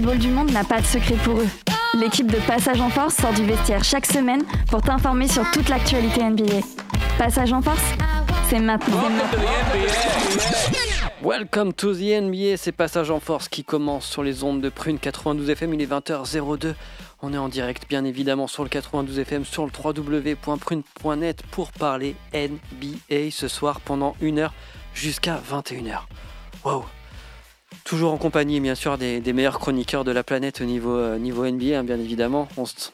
Basketball du monde n'a pas de secret pour eux. L'équipe de Passage en Force sort du vestiaire chaque semaine pour t'informer sur toute l'actualité NBA. Passage en Force, c'est maintenant. Welcome to the NBA, c'est Passage en Force qui commence sur les ondes de Prune 92 FM, il est 20h02. On est en direct bien évidemment sur le 92 FM, sur le www.prune.net pour parler NBA ce soir pendant une heure jusqu'à 21h. Wow Toujours en compagnie, bien sûr, des, des meilleurs chroniqueurs de la planète au niveau, euh, niveau NBA, hein, bien évidemment.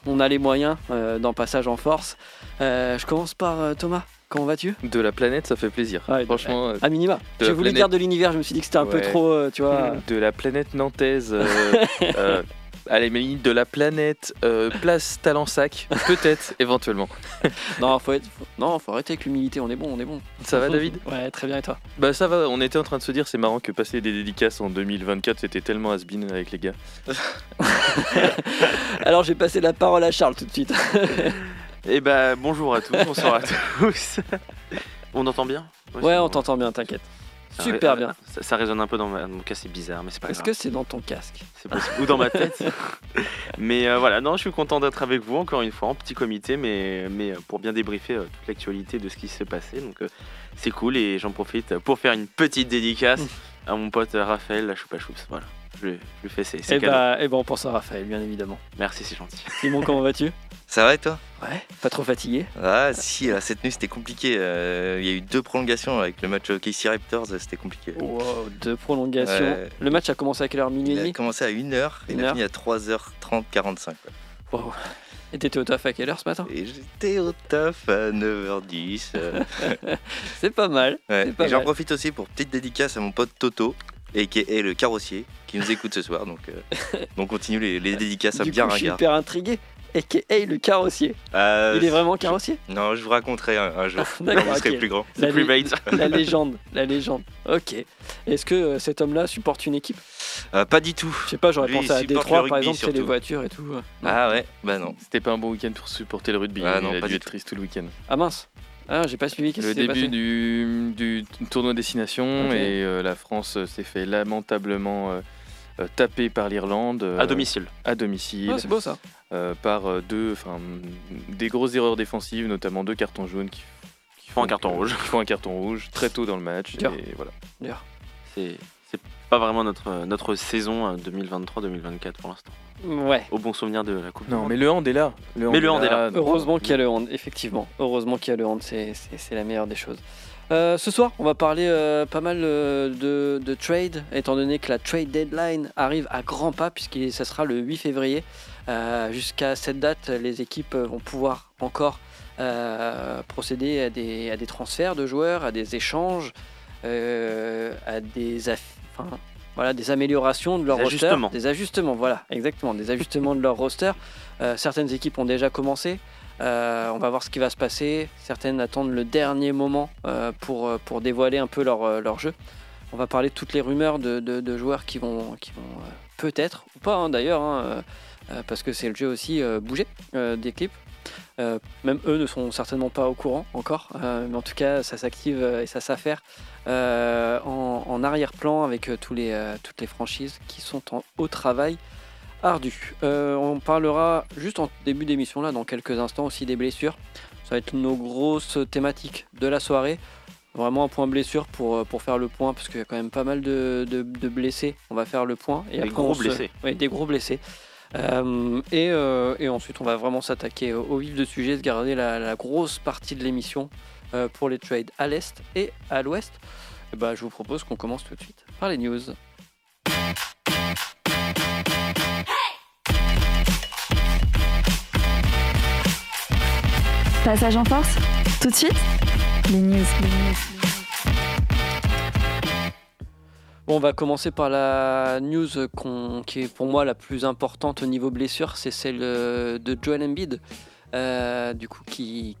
On, a les moyens euh, dans Passage en Force. Euh, je commence par euh, Thomas. Comment vas-tu? De la planète, ça fait plaisir. Ouais, Franchement, À minima. J'ai voulu planète. dire de l'univers, je me suis dit que c'était un peu trop, tu vois. de la planète nantaise. allez, mais de la planète euh, place Talensac, peut-être, éventuellement. Non, faut être- faut- non, faut arrêter avec l'humilité, on est bon, on est bon. Ça va, David? Ouais, très bien, et toi? Bah, ça va, on était en train de se dire, c'est marrant que passer des dédicaces en 2024, c'était tellement has-been avec les gars. Alors, j'ai passé la parole à Charles tout de suite. Eh ben bonjour à tous, bonsoir à tous. On entend bien? Ouais, on t'entend bien, t'inquiète. Super ré- bien. Ça, ça résonne un peu dans, ma- dans mon cas, c'est bizarre, mais c'est pas Est-ce que c'est dans ton casque C'est possible. Ou dans ma tête. mais euh, voilà, non, je suis content d'être avec vous encore une fois en petit comité, mais, mais euh, pour bien débriefer euh, toute l'actualité de ce qui s'est passé. Donc euh, c'est cool et j'en profite pour faire une petite dédicace à mon pote Raphaël, la choupa choups. Voilà, je, lui fais ses, ses Eh bah, eh ben, on pense à Raphaël, bien évidemment. Merci, c'est gentil. Simon, comment vas-tu? Ça va et toi? Ouais, pas trop fatigué Ah si, là, cette nuit c'était compliqué. Euh, Il y a eu deux prolongations avec le match KC Raptors, c'était compliqué. Wow, deux prolongations. Ouais. Le match a commencé à quelle heure? Minuit et Il a commencé à 1h et il a fini à 3h30, 45. quoi. Wow. Et t'étais au taf à quelle heure ce matin? Et j'étais au taf à 9h10. euh, C'est pas mal. ouais. C'est Et j'en mal. profite aussi pour petite dédicace à mon pote Toto, et qui est le carrossier, qui nous écoute ce soir. Donc, euh, on continue les, les dédicaces à Du bien coup, je suis hyper intrigué. Et hey, le carrossier. Euh, Il est vraiment carrossier Non, je vous raconterai un, un jour. D'accord, vous serez plus grand. La, lé- Private. la légende, la légende. Ok. Est-ce que euh, cet homme-là supporte une équipe? Euh, pas du tout. Je sais pas, j'aurais Lui, pensé à Détroit par rugby, exemple, c'est les voitures et tout. Non. Ah ouais, bah non. C'était pas un bon week-end pour supporter le rugby. Ah non, il a pas dû du être tout. triste tout le week-end. Ah mince. Ah, j'ai pas suivi. Le qui s'est début passé? du, du tournoi destination et euh, la France s'est fait lamentablement euh, euh, taper par l'Irlande. euh, À domicile. À domicile. Ah, c'est beau ça. euh, par euh, deux, enfin, des grosses erreurs défensives, notamment deux cartons jaunes qui, qui font un carton rouge. qui font un carton rouge très tôt dans le match. Et voilà. C'est pas vraiment notre, notre saison euh, 2023-2024 pour l'instant. Ouais. Au bon souvenir de la Coupe du Non, Monde. mais le hand est là. Le Mais le hand est là. Heureusement qu'il y a le hand, effectivement. Heureusement qu'il y a le hand, c'est- la meilleure des choses. Euh, ce soir, on va parler euh, pas mal euh, de, de trade, étant donné que la trade deadline arrive à grands pas, puisque ça sera le 8 février. Euh, Jusqu'à cette date, les équipes vont pouvoir encore euh, procéder à des, à des transferts de joueurs, à des échanges, euh, à des, aff- enfin, voilà, des améliorations de leur Des roster. ajustements. Des ajustements, voilà, exactement, des ajustements de leur roster. Euh, certaines équipes ont déjà commencé. Euh, on va voir ce qui va se passer. Certaines attendent le dernier moment euh, pour, pour dévoiler un peu leur, leur jeu. On va parler de toutes les rumeurs de, de- de joueurs qui vont, qui vont peut-être, ou pas hein, d'ailleurs, hein, parce que c'est le jeu aussi, bouger des clips. Euh, même eux ne sont certainement pas au courant encore, euh, mais en tout cas ça s'active euh, et ça s'affaire euh, en, en arrière-plan avec tous les, toutes les franchises qui sont en, au travail ardu. On parlera juste en début d'émission là, dans quelques instants aussi des blessures. Ça va être nos grosses thématiques de la soirée. Vraiment un point blessure pour, pour faire le point, parce qu'il y a quand même pas mal de, de- de blessés. On va faire le point. Et Des après, gros on se- blessés. Oui, des gros blessés. Euh, et, euh, et ensuite, on va vraiment s'attaquer au, vif de sujet, se garder la, grosse partie de l'émission euh, pour les trades à l'est et à l'ouest. Et bah, je vous propose qu'on commence tout de suite par les news. Passage en Force, tout de suite, les news. Bon, on va commencer par la news qui est pour moi la plus importante au niveau blessure, c'est celle euh, de Joel Embiid, euh, du coup qui,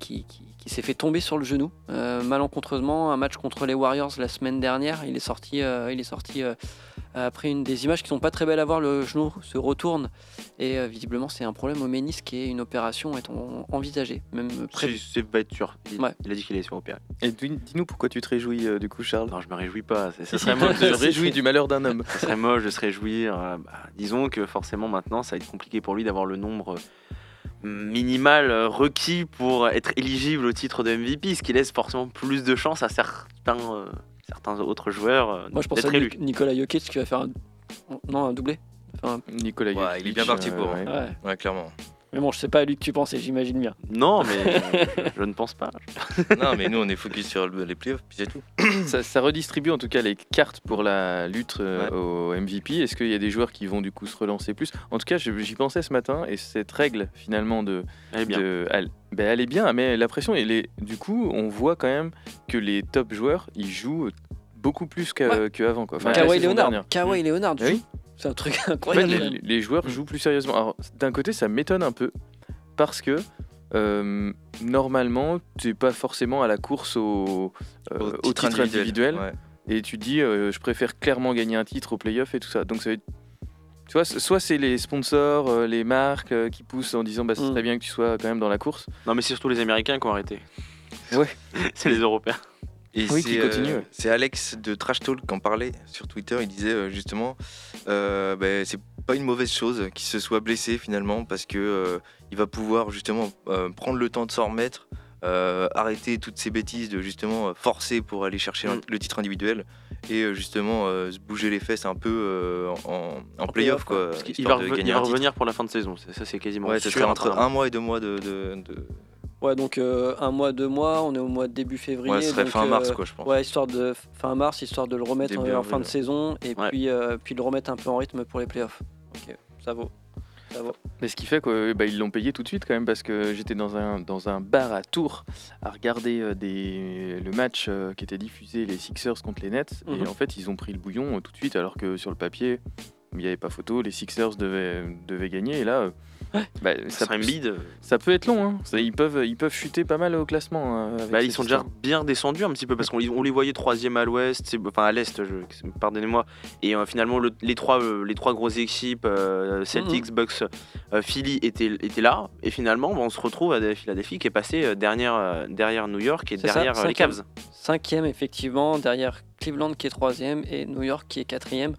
s'est fait tomber sur le genou euh, malencontreusement. Un match contre les Warriors la semaine dernière, il est sorti, Après une des images qui sont pas très belles à voir, le genou se retourne et euh, visiblement c'est un problème au ménisque et une opération est en- envisagée, même C'est va être sûr. Il, Ouais. il a dit qu'il allait se faire opérer. Et dis- dis-nous pourquoi tu te réjouis euh, du coup, Charles Non, je me réjouis pas. Ça, serait moche se réjouis du malheur d'un homme. Ça serait moche de se réjouir. euh, bah, disons que forcément maintenant, ça va être compliqué pour lui d'avoir le nombre minimal requis pour être éligible au titre de MVP, ce qui laisse forcément plus de chance à certains, euh, certains autres joueurs euh, Moi je pense à élus. Nicolas Jokic qui va faire un, non, un doublé. Enfin, Nicolas Ouais, il est bien parti pour, ouais. ouais. Ouais, clairement. Mais bon, je sais pas à lui que tu pensais, j'imagine bien. Non, mais je, je ne pense pas. non, mais nous, on est focus sur le- les playoffs, puis c'est tout. ça, ça redistribue en tout cas les cartes pour la lutte euh, au MVP. Est-ce qu'il y a des joueurs qui vont du coup se relancer plus? En tout cas, j'y pensais ce matin et cette règle finalement de, Elle est bien. de- elle, ben, elle est bien, mais la pression, elle est, du coup, on voit quand même que les top joueurs, ils jouent beaucoup plus qu'avant. quoi. Enfin, la Kawhi Leonard. Kawhi Leonard, Ah oui. C'est un truc En fait, incroyable. les, les joueurs jouent plus sérieusement. Alors, d'un côté, ça m'étonne un peu parce que euh, normalement, tu n'es pas forcément à la course au, euh, au titre, individuel. Ouais. Et tu dis, euh, je préfère clairement gagner un titre au playoff et tout ça. Donc, ça va être- Tu vois, c- soit c'est les sponsors, euh, les marques euh, qui poussent en disant, bah, c'est Mm. très bien que tu sois quand même dans la course. Non, mais c'est surtout les Américains qui ont arrêté. Ouais. c'est les Européens. Et Oui, c'est, qui continue, euh, ouais. c'est Alex de Trash Talk qui en parlait sur Twitter. Il disait euh, justement, euh, ben, c'est pas une mauvaise chose qu'il se soit blessé finalement parce que il va pouvoir justement prendre le temps de s'en remettre, euh, arrêter toutes ces bêtises de justement forcer pour aller chercher Mm. le titre individuel et justement euh, se bouger les fesses un peu euh, en, en playoff, playoff quoi. Parce va, gagner il va revenir pour la fin de saison. Ça, ça, c'est quasiment Ouais, sûr, serait entre un mois et deux mois de, de- de- Ouais, donc euh, un mois, deux mois, on est au mois de début février. ouais, ce serait donc, fin euh, mars quoi je pense. Ouais, histoire de fin mars, histoire de le remettre Début en, fin de saison et Ouais. puis, euh, puis le remettre un peu en rythme pour les playoffs. Ok, ça vaut. Ça vaut. Mais ce qui fait qu'ils bah, l'ont payé tout de suite quand même parce que j'étais dans un, dans un bar à Tours à regarder euh, des, le match euh, qui était diffusé, les Sixers contre les Nets. Mhm. Et en fait, ils ont pris le bouillon euh, tout de suite alors que sur le papier, il n'y avait pas photo, les Sixers devaient, devaient gagner. Et là, bah, Ça un peut être long. hein. Ça- ils, peuvent, ils peuvent chuter pas mal au classement. hein, avec Bah, ils sont déjà bien descendus un petit peu parce qu'on les, on les voyait troisième à l'ouest, enfin à l'est, pardonnez-moi. Et euh, finalement, le- les, trois, euh, les trois grosses équipes, euh, Celtics, Bucks, euh, Philly, étaient, étaient là. Et finalement, bah, on se retrouve à Philadelphie qui est passé dernière, euh, derrière New York et ça, derrière les. Cavs. Cinquième, effectivement, derrière Cleveland qui est troisième et New York qui est quatrième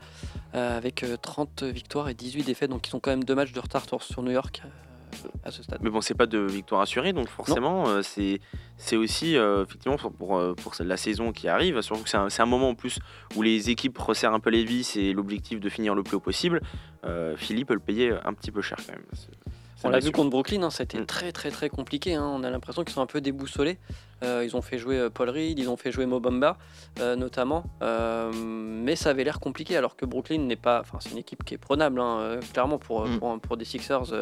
euh, avec euh, 30 victoires et 18 défaites. Donc ils ont quand même deux matchs de retard sur- New York euh, à ce stade. Mais bon, c'est pas de victoire assurée, donc forcément, euh, c'est c'est aussi euh, effectivement pour, pour, euh, pour la saison qui arrive. Surtout que c'est un, moment en plus où les équipes resserrent un peu les vis et l'objectif de finir le plus haut possible. Euh, Philly peut le payer un petit peu cher quand même. On l'a vu contre Brooklyn, hein, ça a été Mm. très très très compliqué. hein. On a l'impression qu'ils sont un peu déboussolés. Euh, ils ont fait jouer euh, Paul Reed, ils ont fait jouer Mobamba euh, notamment. Euh, mais ça avait l'air compliqué alors que Brooklyn n'est pas. Enfin, c'est une équipe qui est prenable, hein, clairement, pour, Mm. pour, pour des Sixers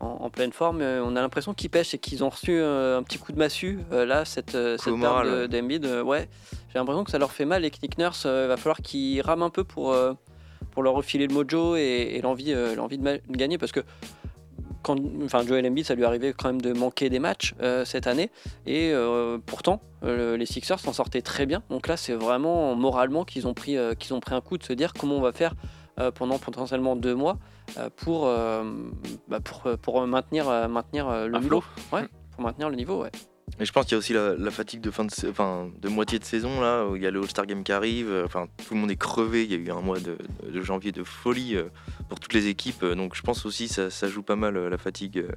en, en pleine forme. On a l'impression qu'ils pêchent et qu'ils ont reçu un petit coup de massue là, cette, cette perte d'Embiid. ouais, j'ai l'impression que ça leur fait mal. Et que Nick Nurse, va falloir qu'ils rament un peu pour. pour leur refiler le mojo et, et l'envie l'envie de, ma- de gagner parce que quand, enfin, Joel Embiid, ça lui arrivait quand même de manquer des matchs euh, cette année. Et euh, pourtant, euh, les Sixers s'en sortaient très bien. Donc là, c'est vraiment moralement qu'ils ont, pris, qu'ils ont pris un coup de se dire comment on va faire pendant potentiellement deux mois pour, bah, pour, pour maintenir, maintenir le niveau. flot. Ouais, pour maintenir le niveau, ouais. Et je pense qu'il y a aussi la, la fatigue de fin de, enfin, de moitié de saison là, où il y a le All-Star Game qui arrive. euh, Enfin, tout le monde est crevé. Il y a eu un mois de, de janvier de folie euh, pour toutes les équipes. euh, Donc, je pense aussi ça, ça joue pas mal la fatigue euh,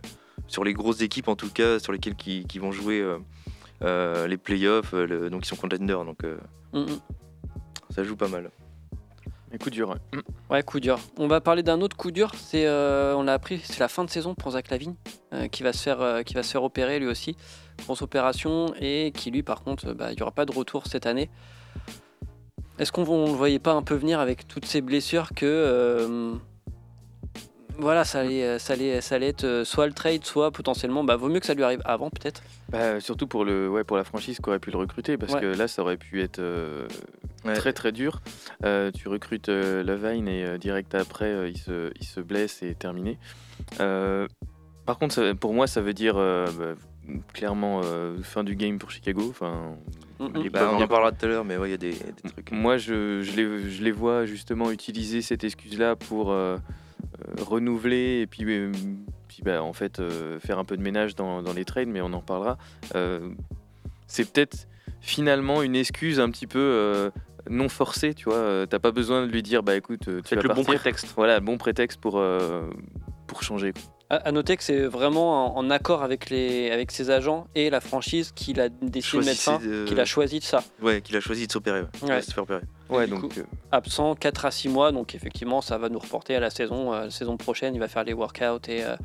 sur les grosses équipes en tout cas, sur lesquelles qui, qui vont jouer euh, euh, les playoffs. le- donc, ils sont contenders. Donc, euh, Mm, mm. ça joue pas mal. Un coup dur. ouais. Mm. Ouais, coup dur. On va parler d'un autre coup dur. C'est, euh, on l'a appris, c'est la fin de saison pour Zach Lavine, euh, qui va se faire, euh, qui va se faire opérer lui aussi, grosse opération, et qui lui, par contre, bah, il y aura pas de retour cette année. Est-ce qu'on ne le voyait pas un peu venir avec toutes ces blessures que, euh, voilà, ça allait, ça allait, ça allait être euh, soit le trade, soit potentiellement, bah, vaut mieux que ça lui arrive avant peut-être. Bah, surtout pour, le, ouais, pour la franchise qui aurait pu le recruter, parce Ouais. que là, ça aurait pu être euh, Ouais. très très dur. Euh, tu recrutes euh, Lavine et euh, direct après, euh, il, se, il se blesse et terminé. Euh, par contre, ça- pour moi, ça veut dire euh, bah, clairement euh, fin du game pour Chicago. Enfin, Mm, bah, on en parlera tout à l'heure, mais il y a des, trucs. Moi, je, je, les, je, les, vois justement utiliser cette excuse-là pour euh, euh, renouveler et puis, puis bah, en fait faire un peu de ménage dans, dans, les trades, mais on en parlera. c'est peut-être finalement une excuse un petit peu non forcée, tu vois. T'as pas besoin de lui dire, bah écoute, tu vas le bon prétexte. Voilà, bon prétexte pour, pour changer. À, noter que c'est vraiment en, accord avec, les, avec ses agents et la franchise qu'il a décidé de mettre fin, qu'il a choisi de ça. Ouais, qu'il a choisi de s'opérer. Ouais. Ouais, donc euh, absent 4 à 6 mois, donc effectivement ça va nous reporter à la saison, euh, la saison prochaine. Il va faire les workouts et, euh,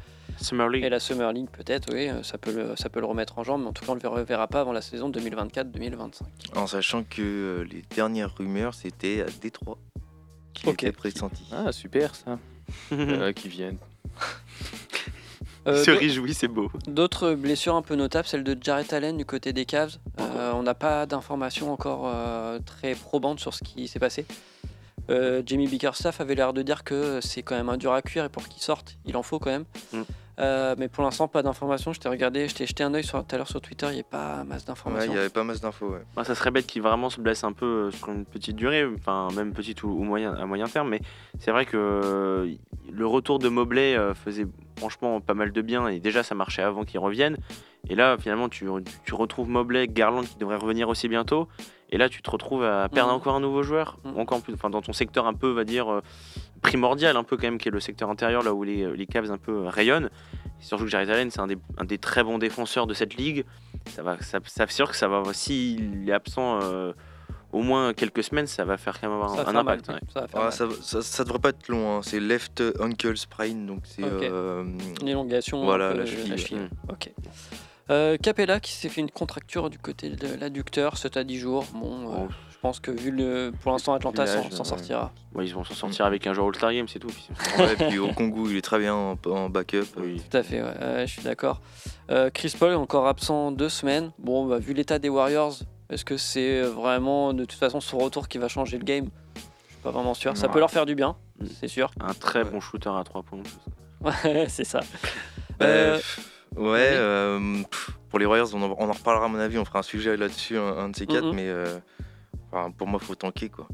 Summer League. et la Summer League peut-être, oui, ça peut, le, ça peut le remettre en jambe, mais en tout cas on ne le reverra pas avant la saison 2024-2025. En sachant que les dernières rumeurs c'était à Détroit qui okay. était pressenti. Ah super ça, qui viennent. Euh, se réjouit, c'est beau. D'autres blessures un peu notables, celle de Jarrett Allen du côté des Cavs. Euh, on n'a pas d'informations encore euh, très probantes sur ce qui s'est passé. Euh, Jamie Bickerstaff avait l'air de dire que c'est quand même un dur à cuire et pour qu'il sorte, il en faut quand même. Mm. Euh, mais pour l'instant, pas d'informations. Je t'ai regardé, je t'ai jeté un œil tout à l'heure sur Twitter, il n'y a pas masse d'informations. il n'y avait pas masse d'infos. Ouais. ça serait bête qu'il vraiment se blesse un peu euh, sur une petite durée, enfin même petite ou, moyen, à moyen terme. Mais c'est vrai que le retour de Mobley faisait franchement pas mal de bien et déjà ça marchait avant qu'il revienne. Et là, finalement, tu, tu retrouves Mobley, Garland qui devrait revenir aussi bientôt. Et là, tu te retrouves à perdre mm. encore un nouveau joueur, mm. encore plus, enfin, dans ton secteur un peu, va dire, euh, primordial, un peu quand même, qui est le secteur intérieur, là où les, les Cavs un peu rayonnent. Et surtout que Jared Allen, c'est un des, un des, très bons défenseurs de cette ligue. Ça va, ça, ça sûr que ça va, s'il est absent euh, au moins quelques semaines, ça va faire quand même avoir un, impact. Ça, ça, devrait pas être long, hein. c'est left ankle sprain, donc c'est euh, une élongation. Voilà, la cheville. Ok. Euh, Capella qui s'est fait une contracture du côté de l'adducteur, 7 à 10 jours. Bon, euh, oh. Je pense que vu le. Pour l'instant, Atlanta s'en sortira. ils vont s'en sortir avec un joueur All-Star Game, c'est tout. ouais, puis au Congo, il est très bien en, backup. Oui. Tout à fait, je suis d'accord. Euh, Chris Paul est encore absent deux semaines. Bon, bah, vu l'état des Warriors, est-ce que c'est vraiment de toute façon son retour qui va changer le game? Je suis pas vraiment sûr. Ça peut leur faire du bien, mm. c'est sûr. Un très bon shooter à 3 points. Ouais, c'est ça. Ouais, euh, pour les Warriors, on en, reparlera à mon avis, on fera un sujet là-dessus, un, de ces quatre, mais euh, pour moi, il faut tanker quoi.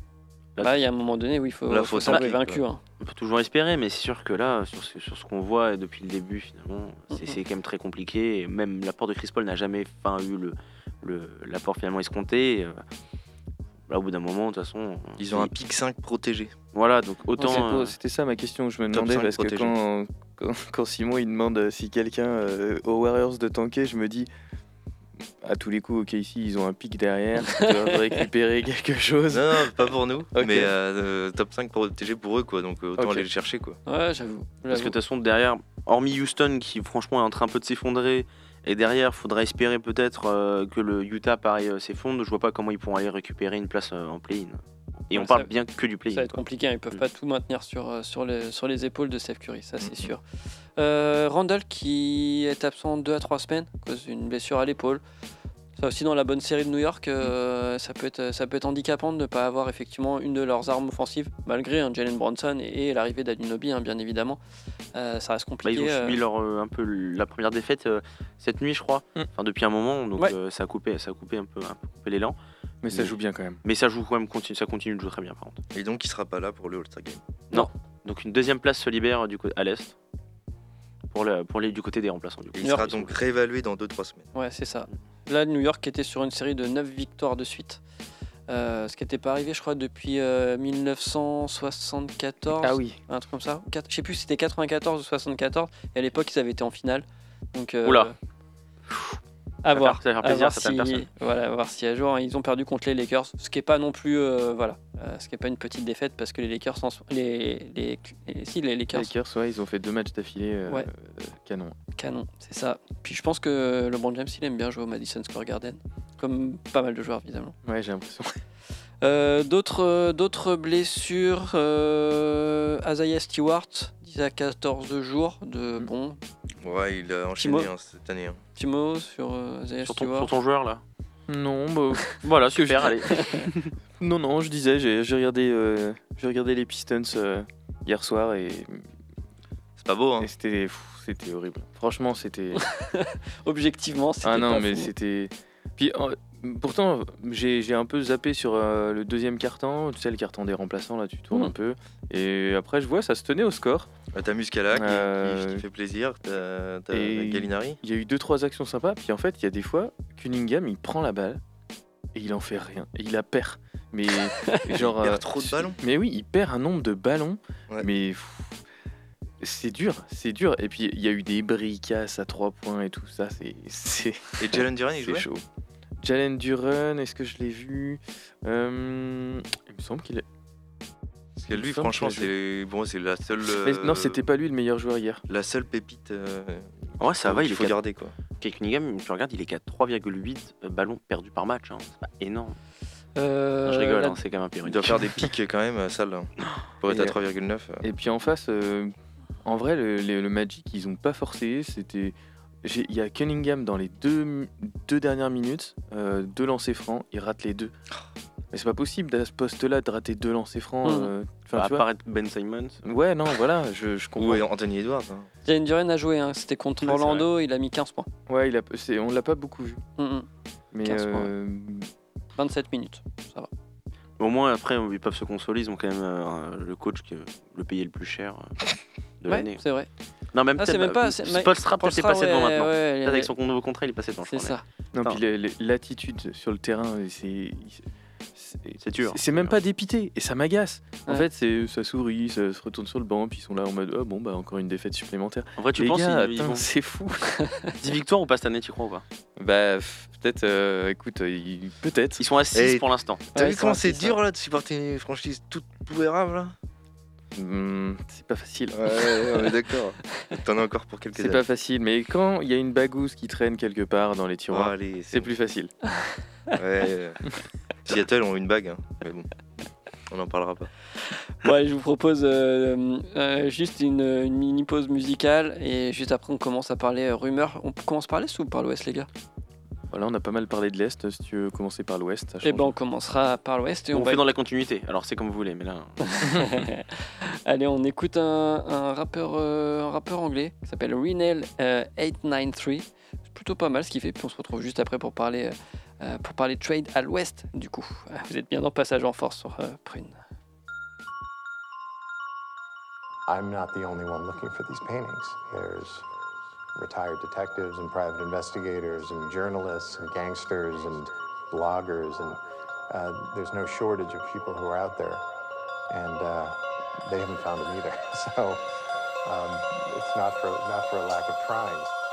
Là, il y a un moment donné où il faut, là, faut, vaincu. Hein. On peut toujours espérer, mais c'est sûr que là, sur ce, sur ce qu'on voit depuis le début, finalement, c'est quand même très compliqué. Et même l'apport de Chris Paul n'a jamais enfin, eu l'apport le, finalement escompté. Euh, là, au bout d'un moment, de toute façon. Ils ont un pic 5 protégé. Voilà, donc autant. C'était ça ma question, je me demandais, parce que quand, quand, Simon il demande euh, si quelqu'un euh, aux Warriors de tanker, je me dis à tous les coups, ok, ici ils ont un pic derrière, ils doivent récupérer quelque chose. Non, pas pour nous, mais euh, top 5 pour protéger pour eux, quoi, donc autant aller le chercher. Quoi. Ouais, j'avoue. Parce que de toute façon, derrière, hormis Houston qui franchement est en train un peu de s'effondrer, et derrière, faudra espérer peut-être que le Utah pareil s'effondre, je vois pas comment ils pourront aller récupérer une place en play-in. Et on parle bien que du play. Ça va être compliqué, hein. ils peuvent mm. pas tout maintenir sur, euh, sur, les, sur les épaules de Steph Curry, ça c'est mm. sûr. Euh, Randall qui est absent 2 à 3 semaines à cause d'une blessure à l'épaule. Ça aussi dans la bonne série de New York, euh, ça, peut être, ça peut être handicapant de ne pas avoir effectivement une de leurs armes offensives, malgré un Jalen Bronson et, l'arrivée d'Adunobi, hein, bien évidemment. ça reste compliqué. Bah, ils ont subi leur, un peu la première défaite cette nuit, je crois, mm. enfin, depuis un moment, donc ça, a coupé, ça a coupé un peu, un peu l'élan. Mais ça joue bien quand même. Mais ça joue quand même, ça continue de jouer très bien par contre. Et donc il sera pas là pour le All-Star Game Non. Donc une deuxième place se libère du côté à l'est pour, le, pour les, du côté des remplaçants. Du il sera donc réévalué dans 2-3 semaines. Ouais, c'est ça. Là, New York était sur une série de 9 victoires de suite. Euh, ce qui n'était pas arrivé, je crois, depuis 1974. Euh, ah oui. Un truc comme ça. Je sais plus si c'était 94 ou 74. Et à l'époque, ils avaient été en finale. Donc, euh, Oula. À voir, ça plaisir, si, voilà, voir si à jour ils ont perdu contre les Lakers, ce qui est pas non plus voilà, euh, ce qui est pas une petite défaite parce que les Lakers sont les, les, si les Lakers. Les Lakers ouais, ils ont fait deux matchs d'affilée euh, ouais. canon. Canon, c'est ça. Puis je pense que LeBron James il aime bien jouer au Madison Square Garden, comme pas mal de joueurs évidemment. Ouais, j'ai l'impression. d'autres d'autres blessures euh, Isaiah Stewart 10 à 14 jours de mm. bon Ouais, il a enchaîné hein, cette année. Hein. Timo sur euh, sur, ton, sur ton joueur là Non, bah, voilà, super, allez. non, non, je disais, j'ai regardé, euh, regardé les Pistons euh, hier soir et. C'est pas beau, hein C'était c'était horrible. Franchement, c'était. Objectivement, c'était. Ah non, mais c'était. Puis Pourtant, j'ai un peu zappé sur euh, le deuxième carton, tu sais, le carton des remplaçants, là, tu tournes Mhm. un peu. Et après, je vois, ça se tenait au score. Bah, T'as Muscala qui, qui- qui fait plaisir, t'as Gallinari. Il y a eu deux, trois actions sympas, puis en fait, il y a des fois, Cunningham, il prend la balle et il en fait rien. Et il la perd. Mais genre. Il perd euh, trop de ballons. Mais oui, il perd un nombre de ballons. Ouais. Mais c'est dur, c'est dur. Et puis, il y a eu des bricasses à trois points et tout ça. C'est. C'est. Et Jalen Duran, il C'est jouait chaud. Jalen Duran, est-ce que je l'ai vu? Euh, Il me semble qu'il est. Parce que lui, franchement, c'est bon, c'est la seule. Mais euh, non, c'était pas lui le meilleur joueur hier. la seule pépite. euh, Ouais, ça va, il faut garder quoi. Kate Cunningham, tu regardes, il est qu'à 3,8 ballons perdus par match. hein. C'est pas énorme. Euh, je rigole, la- hein, c'est quand même un Il période. doit faire des pics quand même, sale. Pour être à Et- 3,9. euh. Et puis en face, euh, en vrai, le, le- le Magic, ils ont pas forcé. C'était. Il y a Cunningham dans les deux, deux dernières minutes, euh, deux lancers francs, il rate les deux. Mais c'est pas possible à ce poste-là de rater deux lancers francs. Enfin, à tu vois. part être Ben Simons. Ouais, non, voilà, je, je comprends. Ou Anthony Edwards. hein. Jalen Duran a joué, hein, c'était contre Ouais, Orlando, il a mis 15 points. Ouais, il a, on l'a pas beaucoup vu. Mm, mm. Mais 15 points. Euh, 27 minutes, ça va. Au moins, après, ils peuvent se consoler. Ils ont quand même euh, le coach qui le payé le plus cher euh, de Ouais, l'année. c'est vrai. Non, même Ah, c'est même pas. euh, c'est- Spolstra, peut-être, est passé devant maintenant. ouais, avec son nouveau contrat, il est passé devant. C'est ça. non, puis l'attitude sur le terrain, c'est. C'est- C'est dur. C'est même pas dépité et ça m'agace. En Ouais. fait, c'est ça sourit, ça se retourne sur le banc, puis ils sont là en mode oh, bon bah encore une défaite supplémentaire. En vrai, tu Les penses gars, ils vont c'est fou. 10 victoires ou pas cette année, tu crois ou pas? Bah peut-être, euh, écoute, euh, peut-être. Ils sont à 6 Et- pour l'instant. T'as Ouais, vu comment c'est dur là de supporter une franchise toute pouérable là? Hmm, c'est pas facile. Ouais, on est d'accord. T'en as encore pour quelques C'est pas facile, mais quand il y a une bagousse qui traîne quelque part dans les tiroirs, c'est plus facile. Ouais, euh, Seattle ont une bague, hein, mais bon, on n'en parlera pas. Bon, allez, je vous propose euh, euh, juste une, une mini pause musicale et juste après on commence à parler euh, rumeurs. On commence par l'Est ou par l'Ouest, les gars? Voilà, on a pas mal parlé de l'Est, si tu veux commencer par l'Ouest, Eh ben on commencera par l'Ouest et on, On, va fait dans la continuité. Alors, c'est comme vous voulez, mais là. Allez, on écoute un, un rappeur, euh, un rappeur anglais qui s'appelle Renel euh, 893. C'est plutôt pas mal ce qu'il fait. Puis on se retrouve juste après pour parler, euh, euh, pour parler trade à l'ouest, du coup. Vous êtes bien dans Passage en Force sur euh, Prune. I'm not the only one looking for these paintings. There's retired detectives and private investigators and journalists and gangsters and bloggers and uh, there's no shortage of people who are out there and uh, they haven't found him either. So um, it's not for not for a lack of trying.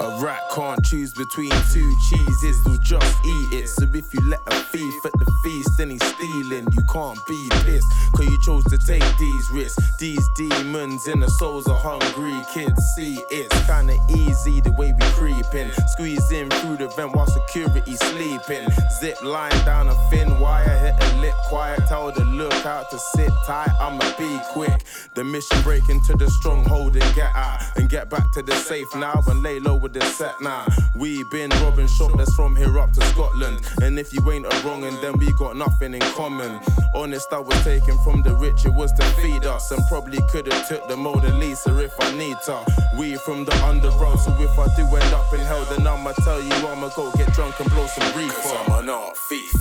A rat can't choose between two cheeses, they'll just eat it. So if you let a thief at the feast, then he's stealing. You can't be pissed, cause you chose to take these risks. These demons in the souls are hungry. Kids see it's kinda easy the way we creeping. Squeeze in through the vent while security sleeping. Zip line down a thin wire, hit a lip quiet. Tell the lookout to sit tight, I'ma be quick. The mission break into the stronghold and get out. And get back to the safe now and lay low with the set now. We been robbing shopless from here up to Scotland. And if you ain't a wrong, and then we got nothing in common. Honest, I was taken from the rich, it was to feed us. And probably could've took the Mona Lisa if I need to. We from the underworld, so if I do end up in hell, then I'ma tell you I'ma go get drunk and blow some reefer. Cause I'm an art thief,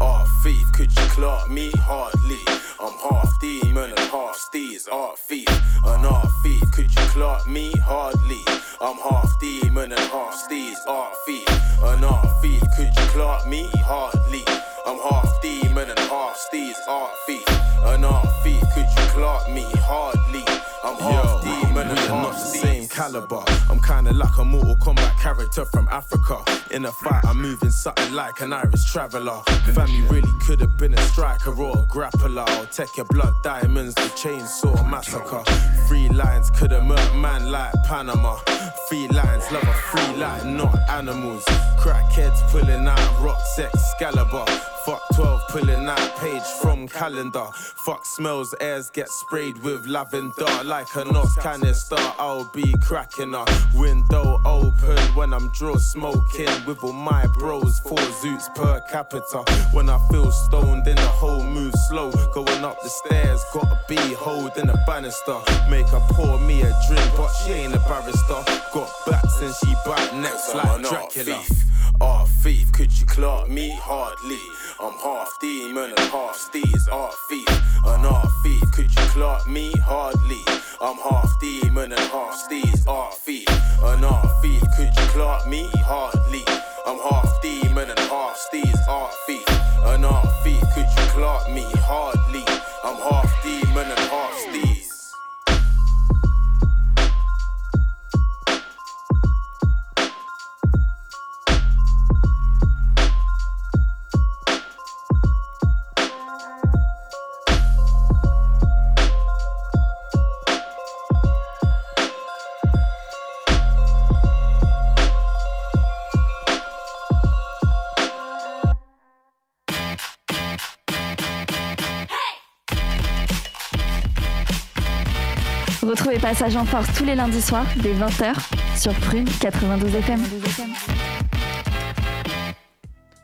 art thief. Could you clock me? Hardly. I'm half demon and half steez, art thief. An art thief, could you clock me? Hardly. I'm half demon and half steez, art thief. An art thief, could you clock me? Hardly. I'm half demon and half steez, art thief. An art thief, could you clock me? Hardly. I'm half demon and half steez. caliber. I'm kinda like a Mortal Kombat character from Africa. In a fight, I'm moving something like an Irish traveller. Family really could have been a striker or a grappler. I'll take your blood diamonds, the chainsaw massacre. Three lines could have murked man like Panama. Three lines, love a free like not animals. Crackheads pulling out rocks, Excalibur. Fuck 12 pulling out page from calendar. Fuck smells, airs get sprayed with lavender. Like a NOS canister, I'll be cracking a window open when I'm draw smoking with all my bros. Four zoots per capita. When I feel stoned, then the whole move slow. Going up the stairs, gotta be holding a banister. Make her pour me a drink, but she ain't a barrister. Got bats and she bite necks like Dracula. Art thief. Could you clock me? Hardly. I'm half demon and half steez, art ah, thief. An art ah, thief. Could you clock me? Hardly. I'm half demon and half steez, art thief. An art thief. Could you clock me? Hardly. I'm half demon and half steez, art thief. An art thief. Could you clock me? Hardly. Passage en Force tous les lundis soirs dès 20h sur Prune 92 FM.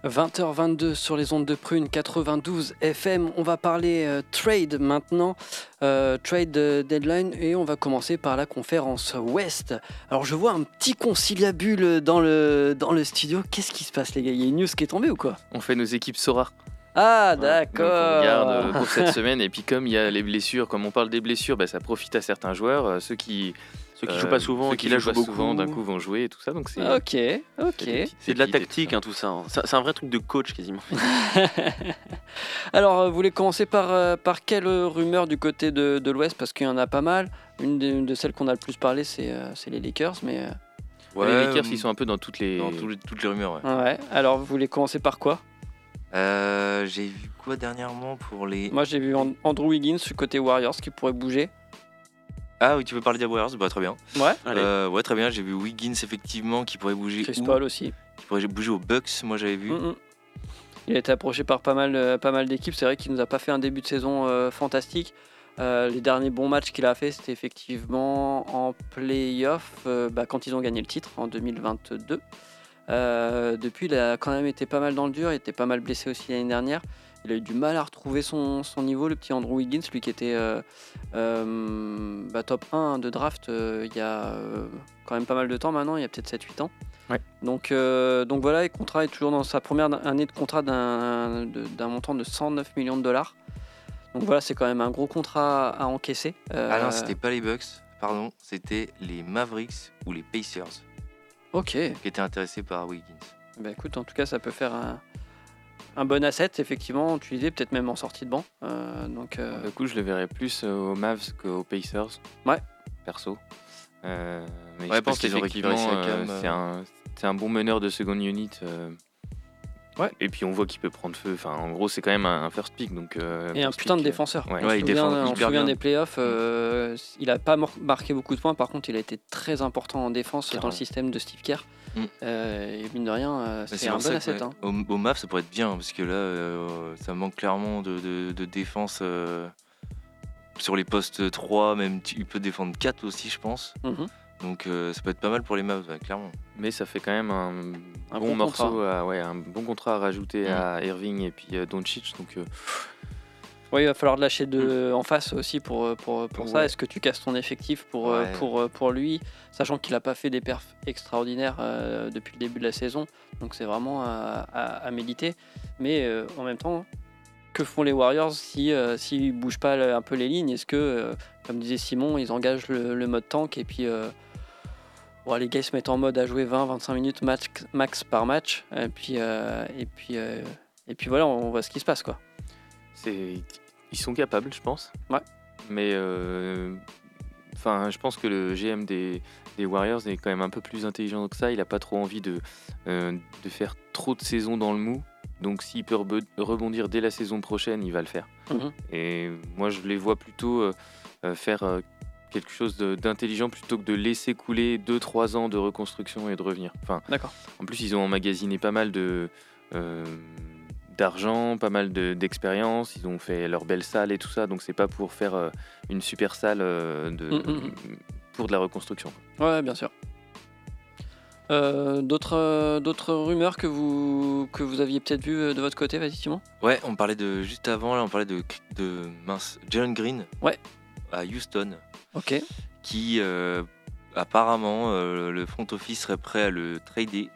20h22 sur les ondes de Prune 92 FM. On va parler euh, trade maintenant, euh, trade euh, deadline, et on va commencer par la conférence Ouest. Alors je vois un petit conciliabule dans le, dans le studio. Qu'est-ce qui se passe les gars? Il y a une news qui est tombée ou quoi? On fait nos équipes Sora. Ah Donc, on d'accord. regarde euh, pour cette semaine. Et puis comme il y a les blessures, comme on parle des blessures, bah, ça profite à certains joueurs. euh, ceux qui Ceux qui euh, jouent pas souvent, ceux qui, qui la jouent beaucoup. souvent, d'un coup vont jouer et tout ça. Donc c'est Ok, ok. c'est de la tout tactique, ça. hein, tout ça. hein. C'est un vrai truc de coach quasiment. Alors, vous voulez commencer par, par quelle rumeur du côté de, de l'Ouest? Parce qu'il y en a pas mal. Une de, une de celles qu'on a le plus parlé, c'est euh, c'est les Lakers. Mais euh, les Lakers, ils sont un peu dans toutes les. dans tous les- toutes les rumeurs. Ouais. ouais. Alors, vous voulez commencer par quoi? Euh, J'ai vu quoi dernièrement pour les. Moi, j'ai vu An- Andrew Wiggins du côté Warriors qui pourrait bouger. Ah oui, tu veux parler des Warriors Bah très bien. Ouais. Allez. Euh, ouais, très bien. J'ai vu Wiggins effectivement qui pourrait bouger. Chris où Paul aussi. Qui pourrait bouger aux Bucks. Moi j'avais vu. Mm. Il a été approché par pas mal, euh, pas mal d'équipes. C'est vrai qu'il nous a pas fait un début de saison euh, fantastique. Euh, les derniers bons matchs qu'il a fait, c'était effectivement en playoff euh, bah, quand ils ont gagné le titre en 2022. Euh, depuis, il a quand même été pas mal dans le dur. Il était pas mal blessé aussi l'année dernière. Il a eu du mal à retrouver son, son niveau, le petit Andrew Wiggins, lui qui était euh, euh, bah, top 1 de draft euh, il y a euh, quand même pas mal de temps maintenant, il y a peut-être 7-8 ans. Ouais. Donc, euh, donc voilà, le contrat est toujours dans sa première année de contrat d'un montant de 109 millions de dollars. Donc voilà, c'est quand même un gros contrat à encaisser. Euh, Ah c'était pas les Bucks. Pardon, c'était les Mavericks ou les Pacers Ok, qui étaient intéressés par Wiggins. bah écoute, en tout cas, ça peut faire un, un bon asset, effectivement, utilisé, peut-être même en sortie de banc. Euh, donc, euh, Du coup, je le verrais plus euh, aux Mavs qu'aux Pacers. Ouais. Perso. Euh, mais Ouais, je pense qu'effectivement, euh, c'est un, c'est un bon meneur de seconde unit. Ouais. Et puis on voit qu'il peut prendre feu. Enfin, en gros, c'est quand même un un first pick. Donc, euh, et un putain de euh, défenseur. ouais. On Ouais, il souvient, défend on se souvient des playoffs. euh, il a pas mar- marqué beaucoup de points, par contre, il a été très important en défense dans le système de Steve Kerr. Mm. Euh, et mine de rien, Bah, c'est un bon asset. hein. Au, au MAF, ça pourrait être bien parce que là, ça manque clairement de, de- de défense sur les postes 3. Même il peut défendre 4 aussi, je pense. Mhm. Donc euh, ça peut être pas mal pour les Mavs, ouais, clairement. Mais ça fait quand même un, Un bon, bon morceau, à- ouais, un bon contrat à rajouter Mm. à Irving et puis euh, Doncic. Donc, euh, Oui, il va falloir de lâcher de, en face aussi pour, pour, pour ça. Est-ce que tu casses ton effectif pour, Ouais. pour, pour lui, sachant qu'il n'a pas fait des perfs extraordinaires euh, depuis le début de la saison? Donc c'est vraiment à, à- à méditer. Mais euh, en même temps, que font les Warriors si euh, s'ils bougent pas un peu les lignes? Est-ce que, euh, comme disait Simon, ils engagent le, le mode tank et puis euh, bon, les gars ils se mettent en mode à jouer 20-25 minutes max, max par match et puis, euh, et, puis, euh, et puis voilà, on voit ce qui se passe quoi. ils sont capables, je pense. Ouais. Mais euh, enfin, je pense que le GM des, des Warriors est quand même un peu plus intelligent que ça. Il a pas trop envie de, de faire trop de saisons dans le mou. Donc s'il peut rebondir dès la saison prochaine, il va le faire. Mhm. Et moi, je les vois plutôt euh, faire quelque chose de- d'intelligent plutôt que de laisser couler 2-3 ans de reconstruction et de revenir. Enfin, D'accord. en plus, ils ont emmagasiné pas mal de euh, d'argent, pas mal de- d'expérience. ils ont fait leur belle salle et tout ça. Donc, c'est pas pour faire euh, une super salle euh, de, Mm, mm, pour de la reconstruction. Ouais, bien sûr. Euh, D'autres euh, d'autres rumeurs que vous, que vous aviez peut-être vues euh, de votre côté, vas-y Simon Ouais, on parlait de juste avant là, on parlait de de mince, Jalen Green. Ouais. À Houston, Ok. qui euh, apparemment euh, le front office serait prêt à le trader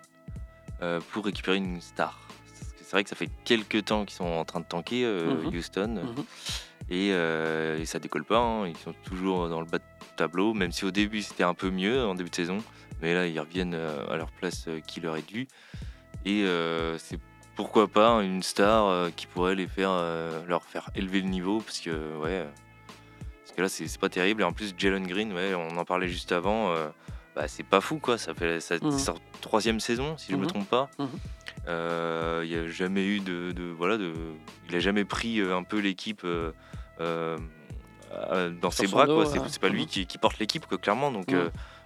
euh, pour récupérer une star. C'est vrai que ça fait quelques temps qu'ils sont en train de tanker Mhm. Houston Mhm. et, et ça décolle pas. hein. Ils sont toujours dans le bas de tableau, même si au début c'était un peu mieux en début de saison, mais là ils reviennent à leur place qui leur est due. Et c'est pourquoi pas une star qui pourrait les faire, leur faire élever le niveau, parce que ouais, que là c'est pas terrible. Et en plus Jalen Green, ouais, on en parlait juste avant. euh, bah, c'est pas fou quoi, ça fait sa Mhm. troisième saison si je me Mhm. trompe pas. Mhm. Euh, Il a jamais eu de, de- voilà de, il a jamais pris euh, un peu l'équipe euh, dans ses bras dos, quoi. C'est ouais. pas lui qui, qui porte l'équipe quoi, clairement. Donc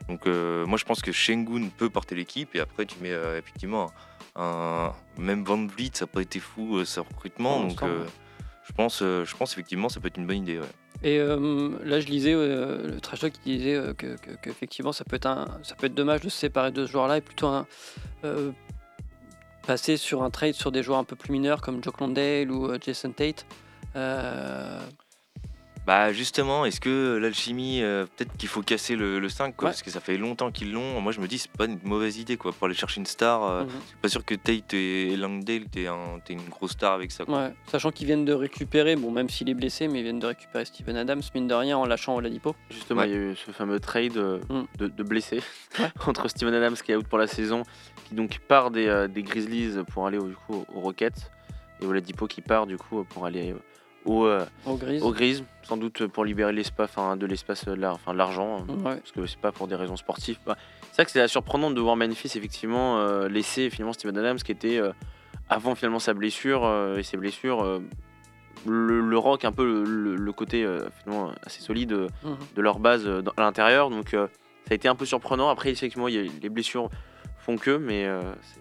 donc moi je pense que Shengun peut porter l'équipe et après tu mets effectivement un, même Van Vliet ça n'a pas été fou ce recrutement donc je pense je pense effectivement ça peut être une bonne idée. ouais. Et euh, là, je lisais euh, le trash talk qui disait euh, que, qu'effectivement, ça peut être un, ça peut être dommage de se séparer de ce joueur-là et plutôt euh, passer sur un trade sur des joueurs un peu plus mineurs comme Jock Landale ou Jason Tate. Bah justement, est-ce que l'alchimie, euh, peut-être qu'il faut casser le, le 5 quoi, Ouais. parce que ça fait longtemps qu'ils l'ont. Moi je me dis c'est pas une mauvaise idée quoi pour aller chercher une star. euh. C'est pas sûr que Tate et Langdale t'es un, t'es une grosse star avec ça. Quoi. Ouais, sachant qu'ils viennent de récupérer, bon, même s'il est blessé, mais ils viennent de récupérer Steven Adams, mine de rien, en lâchant Oladipo. Justement, Ouais. il y a eu ce fameux trade euh, Mm. de, de blessés Ouais. entre Steven Adams qui est out pour la saison, qui donc part des, euh, des Grizzlies pour aller du coup aux Rockets, et Oladipo qui part du coup pour aller euh, au, euh, Au gris. sans doute pour libérer l'espace, enfin de l'espace, euh, enfin l'argent, hein, Ouais. parce que c'est pas pour des raisons sportives. Bah, c'est vrai que c'est surprenant de voir Memphis effectivement euh, laisser finalement Steven Adams qui était euh, avant finalement sa blessure euh, et ses blessures. euh, le, le rock, un peu le, côté euh, finalement assez solide euh, Mhm. de leur base euh, dans- à l'intérieur. Donc euh, ça a été un peu surprenant. Après, effectivement, il y a- les blessures font que, mais euh, c'est-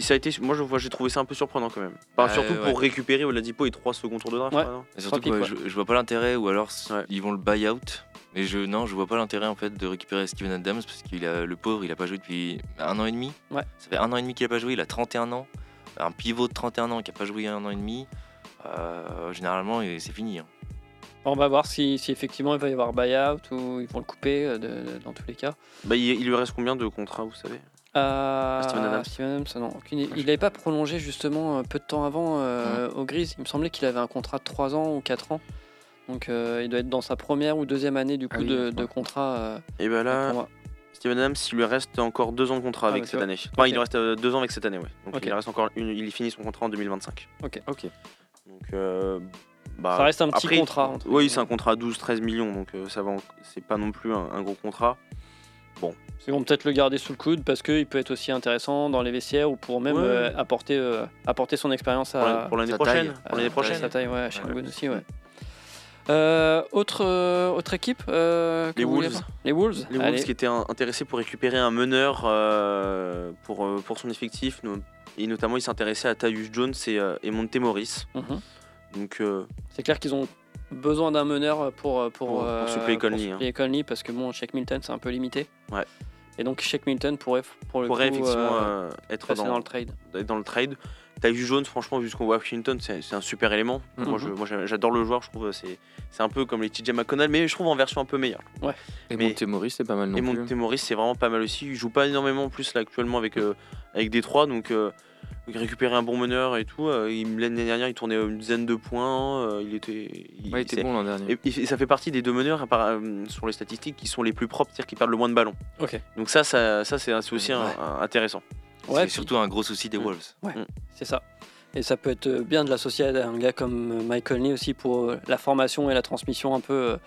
ça a été, moi je vois, j'ai trouvé ça un peu surprenant quand même. Enfin, surtout ouais. pour récupérer Oladipo et 3 seconds tour de draft. Ouais. surtout que, je, je vois pas l'intérêt, ou alors Ouais. ils vont le buy out. Mais je, non, je vois pas l'intérêt en fait de récupérer Steven Adams parce qu'il a le pauvre, il a pas joué depuis un an et demi. Ouais. Ça fait un an et demi qu'il a pas joué, il a 31 ans. Un pivot de 31 ans qui a pas joué un an et demi. euh, généralement, c'est fini. hein. On va voir si, si effectivement il va y avoir buyout ou ils vont le couper euh, de- de- dans tous les cas. Bah, il, il lui reste combien de contrats, vous savez? Euh, Steven Adams. Steven Adams, non, aucune idée. Il n'avait pas prolongé justement euh, peu de temps avant euh, au Gris. Il me semblait qu'il avait un contrat de 3 ans ou 4 ans. Donc euh, il doit être dans sa première ou deuxième année du coup Ah oui, de, contrat. Et bah là. Steven Adams, il lui reste encore 2 ans de contrat Ah, avec bah, cette année. Enfin, il lui reste 2 ans avec cette année, ouais. Donc il reste encore une, il finit son contrat en 2025. Ok. Ok. Donc, bah, Ça reste un petit après, contrat, Oui, c'est un contrat à 12-13 millions, donc ça va. C'est pas non plus un, un gros contrat. Ils vont peut-être le garder sous le coude parce qu'il peut être aussi intéressant dans les vestiaires ou pour même Ouais. euh, apporter, euh, apporter son expérience à, pour l'année prochaine. taille. Pour l'année prochaine. sa taille, ouais, à Ouais. aussi, ouais. Euh, autre, euh, autre équipe euh, que Les vous Wolves. Les Wolves Les Allez. Wolves qui étaient intéressés pour récupérer un meneur euh, pour, euh, pour son effectif. Et notamment, ils s'intéressaient à Tyus Jones et, euh, et Monte Morris. Mhm. Donc, euh, C'est clair qu'ils ont besoin d'un meneur pour, pour, Pour- pour euh, suppléer Conley, Conley, parce que bon, Shake Milton c'est un peu limité. Ouais. Et donc Shake Milton pourrait pour le pourrait coup, effectivement euh, euh, être dans, dans le trade. être dans le trade. Jones, franchement, vu ce qu'on voit à Washington, c'est un super élément. Moi, Mhm. je- moi, j'a- j'adore le joueur. Je trouve euh, c'est c'est un peu comme les TJ McConnell, mais je trouve en version un peu meilleure. Et Mais- Montemoris, c'est pas mal non et plus. Monte Morris, c'est vraiment pas mal aussi. Il joue pas énormément en plus là actuellement avec, euh, avec Détroit, donc, euh, donc récupérer un bon meneur et tout. euh, L'année dernière, il tournait une dizaine de points. euh, il était, il, Ouais, il était bon l'an dernier. et, et ça fait partie des deux meneurs euh, sur les statistiques qui sont les plus propres, c'est-à-dire qui perdent le moins de ballons. Ok. Donc ça, ça, ça c'est aussi un- Ouais. un- intéressant. Ouais, c'est surtout un gros souci des Mm. Wolves. C'est ça. Et ça peut être bien de l'associer à un gars comme euh, Mike Conley aussi pour euh, la formation et la transmission un peu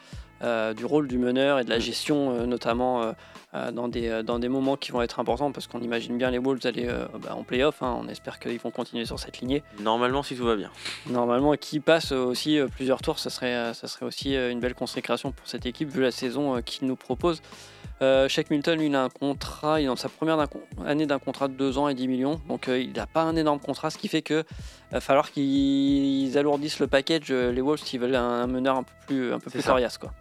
euh, du rôle du meneur et de la gestion, euh, notamment euh, dans, des, dans des moments qui vont être importants parce qu'on imagine bien les Wolves aller bah, en playoff. hein. on espère qu'ils vont continuer sur cette lignée. Normalement, si tout va bien. Normalement, qui passe aussi plusieurs tours, ça serait, ça serait aussi une belle consécration pour cette équipe vu la saison qu'il nous propose. Euh, Shaq Milton, lui, il a un contrat, il est dans sa première année d'un contrat de 2 ans et 10 millions, donc euh, il n'a pas un énorme contrat, ce qui fait que va falloir qu'ils alourdissent le package, euh, les Wolves, s'ils veulent un, un meneur un peu plus, un peu plus coriace. Quoi.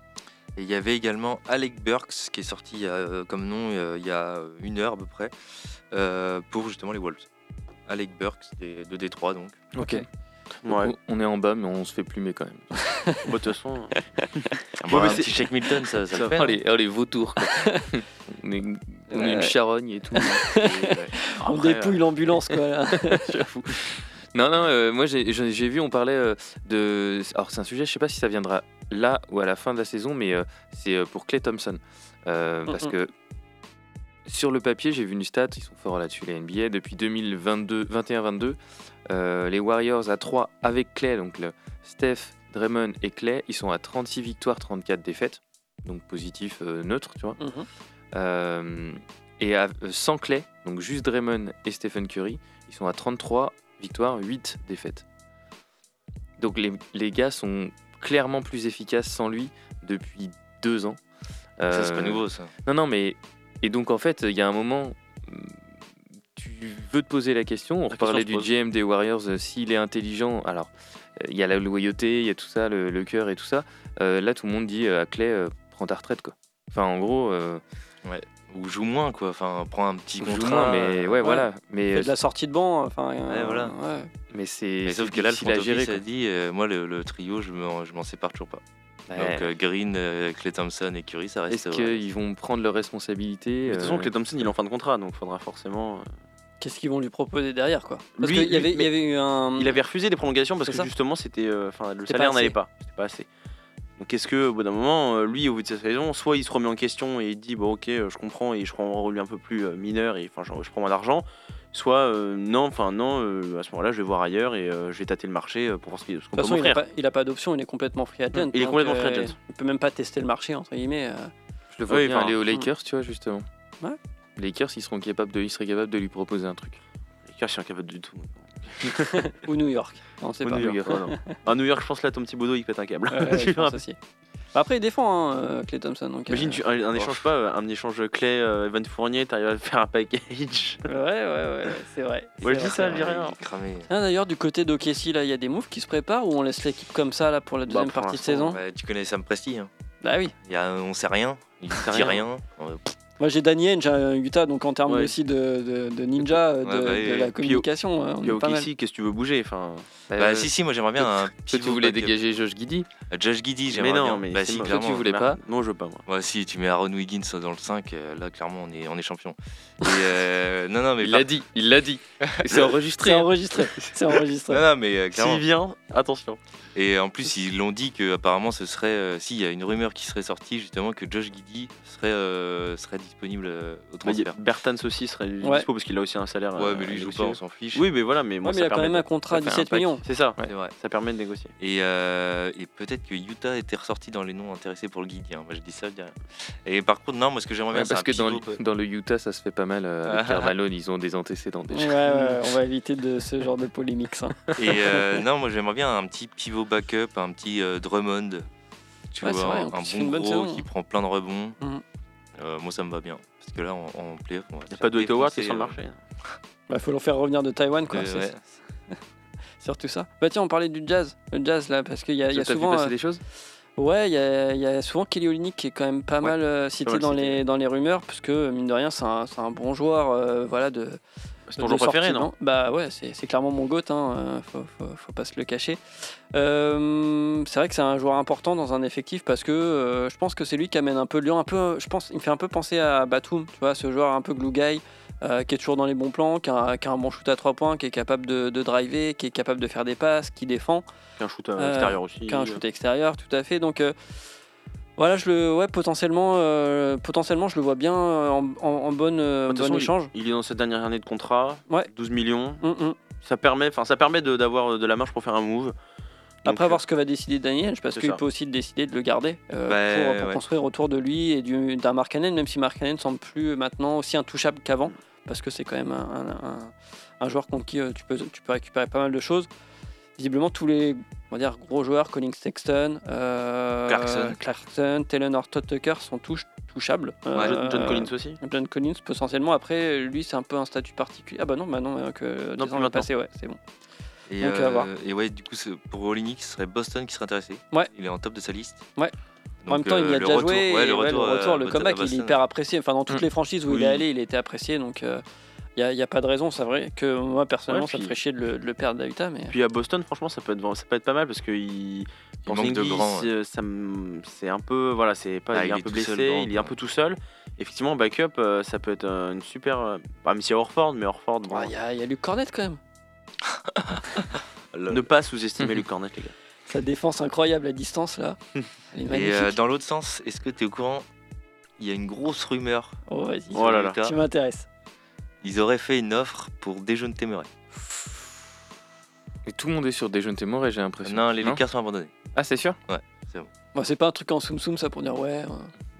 Et il y avait également Alec Burks qui est sorti euh, comme nom euh, il y a une heure à peu près euh, pour justement les Wolves. Alec Burks des- de Détroit donc. Ok. Ouais. On- On est en bas, mais on se fait plumer quand même. De toute façon, Bon, un c'est- petit Shaq Milton ça, ça le Ça fait. va, hein. les, oh, les vautours. quoi. On est- On Ouais. une charogne et tout. On Après, dépouille l'ambulance, quoi. là. J'avoue. Non, non, euh, moi j'ai vu, on parlait euh, de. Alors c'est un sujet, je sais pas si ça viendra là ou à la fin de la saison, mais euh, c'est pour Clay Thompson. Parce que sur le papier, j'ai vu une stat, ils sont forts là-dessus, les NBA. Depuis 2022, 21-22, euh, les Warriors à 3 avec Clay, donc le Steph, Draymond et Clay, ils sont à 36 victoires, 34 défaites. Donc positif, neutre, tu vois. Mhm. Euh, et à- sans Clay, donc juste Draymond et Stephen Curry, ils sont à 33 victoires, 8 défaites. Donc les, les gars sont clairement plus efficaces sans lui depuis deux ans. Ça, c'est pas Euh, nouveau, ça. Non, non, mais. Et donc en fait, il y a un moment. Tu veux te poser la question. On se du. GM des Warriors. euh, S'il est intelligent, alors euh, il y a la loyauté, il y a tout ça, le, le cœur et tout ça. Euh, là, tout le monde dit euh, à Clay, euh, prends ta retraite, quoi. Enfin, en gros, euh, Ou joue moins, quoi. Enfin, prends un petit contrat. moins, mais ouais, voilà. Mais, Fait de la sortie de banc, enfin. euh, voilà. ouais. mais c'est. Sauf que là, le front office a dit, euh, moi, le, le trio, je m'en je m'en sépare toujours pas. Ouais. Donc euh, Green, euh, Clay Thompson et Curry, ça reste. Est-ce ouais. qu'ils vont prendre leurs responsabilités De toute façon, euh, Clay Thompson, il est en fin de contrat, donc faudra forcément. euh, Qu'est-ce qu'ils vont lui proposer derrière, quoi? Parce Lui- qu'il y avait, il y avait eu un. Il avait refusé des prolongations parce que justement, c'était, euh, enfin, le salaire pas n'allait pas. C'était pas assez. Donc, est-ce que, au bout d'un moment, euh, lui, au bout de sa saison, soit il se remet en question et il dit, bon, ok, euh, je comprends et je prends un rôle un peu plus euh, mineur et enfin, je, je prends moins d'argent, soit euh, non, enfin non, euh, à ce moment-là, je vais voir ailleurs et euh, je vais tâter le marché pour voir ce qu'il- ce qu'on De toute façon, il n'a pas, il a pas d'option, il est complètement free agent. Il est complètement free agent. Il peut même pas tester le marché, entre guillemets. euh. Je le vois enfin, aller aux hmm. Lakers, tu vois, justement. Ouais. Les Lakers, ils, seront capables de, ils seraient capables de lui proposer un truc. Les Lakers, ils sont incapables du tout. Ou New York. On sait Ou pas. New York, ouais, non. À New York, je pense là, ton petit boudot, il pète un câble. Ouais, je pense aussi. Bah, Après, il défend, hein, euh, Clay Thompson. Donc, Imagine euh, tu- un, un échange pas, euh, un échange euh, Evan Fournier, t'arrives à faire un package. Ouais, ouais, ouais, c'est vrai. Moi, je C'est dis ça, je vrai. rien. Ah, D'ailleurs, du côté d'OKC, là, il y a des moves qui se préparent ou on laisse l'équipe comme ça là pour la deuxième pour partie de saison? Bah, tu connais Sam Presti. Hein. Bah oui. Il y a, on sait rien. Il sait dit rien. rien. Euh, Moi, j'ai Danny Ainge à Utah, donc en termes Ouais. aussi de, de- de ninja, de, Ouais, bah, de la communication, on Puis est au pas mal. KC, qu'est-ce que tu veux bouger enfin, Bah, Euh, si, si, moi j'aimerais bien un Toi, tu voulais dégager Josh Giddy Euh, Josh Giddy, Mais j'aimerais non, bien. mais bah si, mo- clairement. tu voulais pas Non, je veux pas, moi. Ouais, si, tu mets Aaron Wiggins dans le 5, euh, là clairement on est, on est champion. Et, euh, non, non, mais Il l'a dit, il l'a dit. C'est enregistré. C'est hein. enregistré. C'est enregistré. Non, non, mais euh, clairement. S'il vient, attention. Et en plus, ils l'ont dit que apparemment ce serait. euh, si, il y a une rumeur qui serait sortie justement que Josh Giddy serait, euh, serait disponible euh, au Bah, transfert. Bertans aussi serait Ouais. dispo parce qu'il a aussi un salaire. Ouais, euh, mais lui, il joue pas, on s'en fiche. Oui, mais voilà, mais moi, Ouais, mais ça il a quand permet même de- un contrat un 17 pack. millions. C'est ça, vrai. ça permet de négocier. Et, euh, et peut-être que Utah était ressorti dans les noms intéressés pour le Giddy. hein. Moi, je dis ça, je dis rien. Et par contre, non, moi, ce que j'aimerais Ouais, bien, c'est parce un que dans le, quoi. dans le Utah, ça se fait pas mal. euh, avec. Karl Malone, ils ont des antécédents Ouais, déjà. ouais, ouais, on va éviter de ce genre de polémique. Ça. Et euh, non, moi, j'aimerais bien un petit pivot backup, un petit euh, Drummond. Tu Ouais, c'est vois, vrai, un, il bon gros saison. qui prend plein de rebonds. Mhm. Euh, moi, ça me va bien. Parce que là, playoff, on va. Il n'y a pas de Dwight Howard qui est sur le euh, marché. Bah, faut leur faire revenir de Taïwan, quoi. Euh, c'est- ouais. Surtout ça. Bah tiens, on parlait du jazz. Le jazz, là, parce qu'il y a, il y a vu souvent. passer euh, des choses? Ouais, il y a, il y a souvent Kelly Olynyk qui est quand même pas Ouais, mal cité dans cité. les, dans les rumeurs, parce que mine de rien, c'est un, c'est un bon joueur euh, voilà, de, C'est ton joueur préféré, non. Bah ouais, c'est clairement mon goat, hein, euh, faut, faut, faut pas se le cacher. Euh, c'est vrai que c'est un joueur important dans un effectif parce que euh, je pense que c'est lui qui amène un peu Lyon, un peu, je pense, il me fait un peu penser à Batum, tu vois, ce joueur un peu glue guy, euh, qui est toujours dans les bons plans, qui a, qui a un bon shoot à trois points, qui est capable de, de driver, qui est capable de faire des passes, qui défend Qui a un shoot extérieur aussi. qu'un shoot extérieur, tout à fait. Donc voilà, je le, ouais, potentiellement, euh, potentiellement, je le vois bien euh, en, en- en bonne, euh, bon façon, échange. Il est dans cette dernière année de contrat. Ouais. 12 millions. Hum, hum. Ça permet, enfin, ça permet d'avoir de la marge pour faire un move. Donc, Après, voir ce que va décider Ainge, parce qu'il peut aussi décider de le garder euh, Bah, pour, pour ouais. construire autour de lui et du- d'un Mark Cannon, même si Mark Cannon semble plus maintenant aussi intouchable qu'avant, parce que c'est quand même un, un- un- un joueur contre qui tu, peux, tu peux récupérer pas mal de choses. Visiblement, tous les on va dire, gros joueurs, Colin Sexton, euh, Clarkson. Clarkson, Taylor Horton Tucker sont tous touchables. John, Euh, John Collins aussi. John Collins potentiellement. Après, lui, c'est un peu un statut particulier. Ah bah non, bah non, euh, que Non, ans maintenant. passée, ouais, c'est bon. Et, Donc, à voir. et ouais, du coup, pour Olynyk, ce serait Boston qui serait intéressé. Ouais. Il est en top de sa liste. Ouais. en même temps, il y a déjà retour- joué. ouais, et le ouais, retour, le, retour, le comeback, il est hyper apprécié. Enfin, dans toutes Mm. les franchises où il est allé, il était apprécié. Donc, euh, il n'y a, pas de raison. C'est vrai que moi, personnellement, Ouais, ça me ferait chier de le, de le perdre à Utah. Mais... Puis à Boston, franchement, ça peut être, ça peut être pas mal parce que il, Il manque de me- c'est un peu, voilà, c'est pas, Ah, il est il un est peu tout blessé, seul il est un peu tout seul. effectivement, backup, euh, ça peut être euh, une super. euh, même si Orford, mais Orford, bon, Ah, Il y, a- y a Luc Cornet quand même. ne pas sous-estimer. Luc Cornet, les gars. Sa défense incroyable à distance là. Elle est Et euh, dans l'autre sens, est-ce que tu es au courant? Il y a une grosse rumeur. Oh, vas-y. Oh là. Tu m'intéresses. Ils auraient fait une offre pour Dejounte Murray. Et tout le monde est sur Dejounte Murray, j'ai l'impression. Non, les Lakers sont abandonnés. Ah, c'est sûr? Bon, c'est pas un truc en soum soum ça pour dire ouais. euh,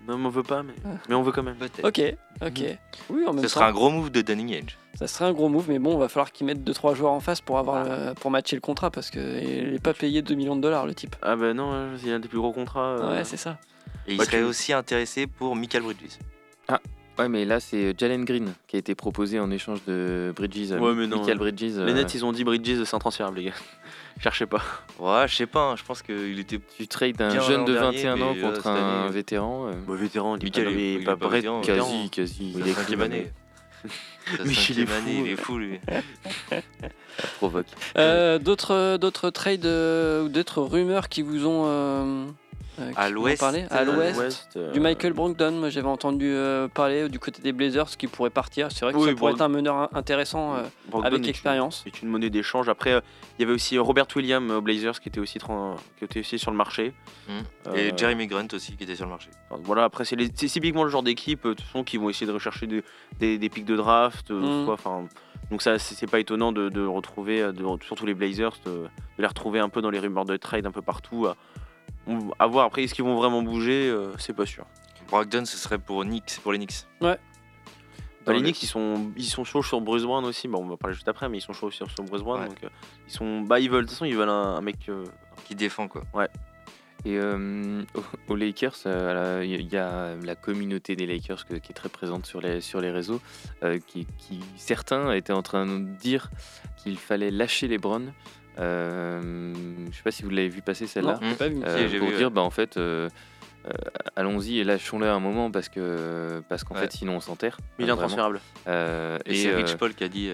Non, mais on veut pas, mais, mais on veut quand même. Peut-être. Ok, ok. Oui, en même Ce temps, sera un gros move de Danny Ainge. ça serait un gros move, mais bon, va falloir qu'ils mettent 2-3 joueurs en face pour avoir le- pour matcher le contrat parce que il est pas payé 2 millions de dollars le type. Ah bah non, hein, il y a des plus gros contrats. euh, Ouais, c'est ça. Et il Bah, serait tu- aussi intéressé pour Michael Bridges. Ouais, mais là, c'est Jalen Green qui a été proposé en échange de Bridges. Ouais, mais non. Michael Bridges. Les euh, Nets, ils ont dit Bridges, c'est intransférable, les gars. Cherchez pas. Ouais, je sais pas, hein, je pense qu'il était. Tu trades un jeune de dernier, 21 ans contre un année, vétéran. euh, vétéran, il Michael, est pas pas vétéran, vétéran. Quasi, quasi. Il est cinquième année. Michel est fou, année, il est fou lui. provoque. Euh, d'autres d'autres trades euh, ou d'autres rumeurs qui vous ont euh, euh, À l'ouest, parlé à euh, l'ouest. euh, Du Michael Brogdon, moi j'avais entendu euh, parler du côté des Blazers qui pourrait partir. C'est vrai que Oui, ça pourrait être un meneur in- intéressant euh, Brogdon avec expérience. C'est une monnaie d'échange. Après, euh, il y avait aussi Robert Williams aux Blazers qui était aussi, tran- qui était aussi sur le marché. Mm. Et Euh, Jeremy Grant aussi qui était sur le marché. enfin, voilà, après, c'est typiquement le genre d'équipe euh, qui vont essayer de rechercher des, des, des pics de draft. euh, Mm. soit, enfin, donc, ça, c'est pas étonnant de, de retrouver, euh, de, surtout les Blazers, de, de les retrouver un peu dans les rumeurs de trade un peu partout. À, on- à voir après, est-ce qu'ils vont vraiment bouger euh, C'est pas sûr. Brogdon, ce serait pour Knicks, pour les Knicks. Bah, Dans les le- Knicks, ils sont, ils sont chauds sur Bruce Brown aussi. Bon, on va parler juste après, mais ils sont chauds sur, sur Bruce Brown. Ouais. Donc, euh, ils sont, bah, ils veulent, de toute façon, ils veulent un, un mec. euh, Qui défend quoi. Et euh, aux, Lakers, euh, il y a la communauté des Lakers que- qui est très présente sur les, sur les réseaux, euh, qui, qui- certains étaient en train de dire qu'il fallait lâcher les Browns. Euh, je sais pas si vous l'avez vu passer celle-là. Non, pas vu. Euh, pour vu, dire ouais. bah en fait euh, euh, allons-y et lâchons-le un moment parce que parce qu'en Ouais. fait sinon on s'enterre mais il est intransférable. Euh, Et, et c'est Rich Paul qui a dit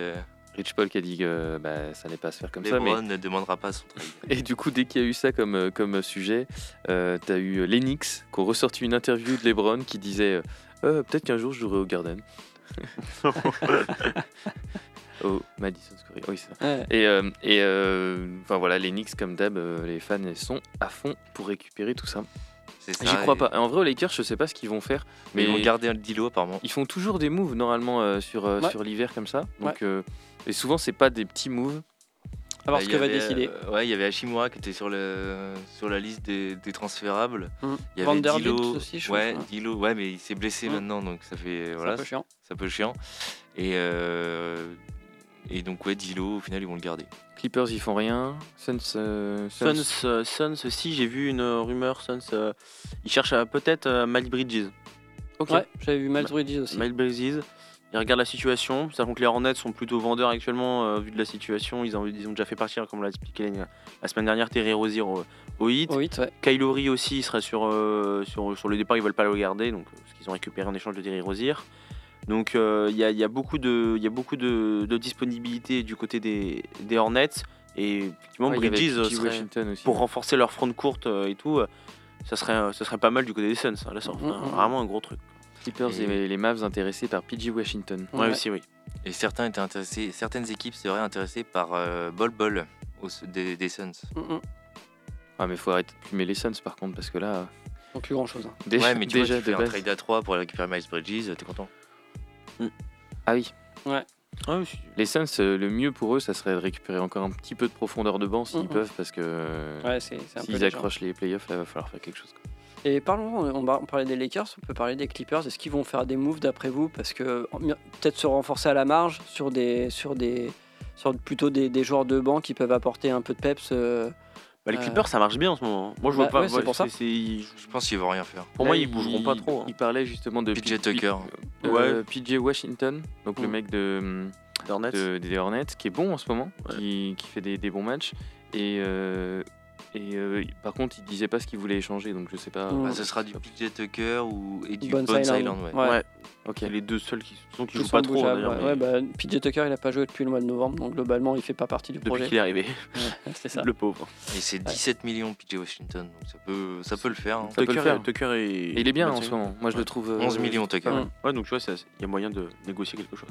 Rich Paul qui a dit que bah, ça allait pas se faire comme ça mais LeBron ne demandera pas son et du coup dès qu'il y a eu ça comme comme sujet t'as eu Lennox qui ont ressorti une interview de LeBron qui disait peut-être qu'un jour je jouerai au Garden au Madison Square oui c'est ça Ouais. et euh, et euh, enfin voilà les Knicks comme d'hab euh, les fans sont à fond pour récupérer tout ça C'est ça, J'y crois et- pas. En vrai, aux Lakers, je sais pas ce qu'ils vont faire. Mais ils vont garder un Dilo apparemment. ils font toujours des moves normalement euh, sur, euh, Ouais. sur l'hiver comme ça. Donc, euh, et souvent, c'est pas des petits moves. À voir Bah, ce que va décider. euh, ouais, il y avait Hashimura qui était sur, le, sur la liste des, des transférables. Mm. Il y avait Dilo. aussi, je ouais, pense, ouais. Dilo, ouais, mais il s'est blessé Mm. maintenant, donc ça fait C'est voilà, un peu chiant. c'est un peu chiant. Et euh, et donc ouais, Dilo, au final, ils vont le garder. Clippers, ils font rien. Suns, euh, Suns. Suns, euh, Suns, si j'ai vu une rumeur, Suns, euh, ils cherchent peut-être euh, Miles Bridges. Ok. Ouais, j'avais vu Miles Bridges aussi. Miles Bridges. Ils regardent la situation, sachant que les Hornets sont plutôt vendeurs actuellement euh, vu de la situation. Ils ont, ils ont déjà fait partir, comme l'a expliqué la, la semaine dernière, Terry Rozier au, au Heat. Au 8, ouais. Kylori aussi il serait sur, euh, sur, sur le départ, ils veulent pas le garder, donc, parce qu'ils ont récupéré en échange de Terry Rozier. Donc euh, il y, a, il y a beaucoup de, il y a beaucoup de, de disponibilité du côté des, des Hornets. Et effectivement, Ouais, il y avait Bridges euh, serait- aussi. pour renforcer leur front courte euh, et tout, euh, ça serait, ça serait pas mal du côté des Suns. hein. Là, ça Mhm, ferait mhm. vraiment un gros truc. Clippers et, Et- les Mavs intéressés par PG Washington. Ouais, Ouais. aussi, oui. Et certains étaient intéressés, certaines équipes seraient intéressées par euh, Bol Bol au- des, des Suns. Mm, mm. Ah, mais faut arrêter de plumer les Suns par contre, parce que là, Donc plus grand chose. déjà, ouais, mais tu déjà vois, tu fais un trade à 3 pour récupérer Miles Bridges, t'es content Ah oui. Ah oui, si- Les Suns, euh, le mieux pour eux, ça serait de récupérer encore un petit peu de profondeur de banc s'ils peuvent, parce que euh, Ouais, s'ils accrochent les playoffs, là, il va falloir faire quelque chose. quoi. Et parlons, on, parlait des Lakers, on peut parler des Clippers. Est-ce qu'ils vont faire des moves d'après vous? Parce que peut-être se renforcer à la marge sur des, sur des, sur plutôt des, des joueurs de banc qui peuvent apporter un peu de peps. euh, Bah, les Euh, Clippers, ça marche bien en ce moment. Moi, je bah, vois pas. ouais, c'est pour ça. Je pense qu'ils vont rien faire. Pour Là, moi, ils bougeront pas trop. hein. Il parlait justement de PJ Tucker. P- Ouais. euh, PJ Washington, donc le Mm. mec de, Hornets. de- des Hornets, qui est bon en ce moment, Ouais. qui, qui fait des, des bons matchs. Et, euh, et euh, par contre, il disait pas ce qu'il voulait échanger, donc je sais pas. Mm. Bah, ce sera du PJ Tucker ou, et du Bones Island, Island. ouais. ouais. Ouais. Ok. Les deux seuls qui, sont qui jouent pas trop d'ailleurs. ouais. mais Ouais, bah, PJ Tucker, il a pas joué depuis le mois de novembre, donc globalement, il fait pas partie du Depuis projet. qu'il est arrivé, Ouais, c'est ça. le pauvre. Et c'est 17 millions PJ Washington, donc ça peut, ça peut le faire. hein. Ça peut le Tucker, faire. Tucker est... Et il est bien en ce moment. Moi, je Ouais. le trouve. euh, 11 millions Tucker. Mm. Ouais, donc tu vois, il y a moyen de négocier quelque chose.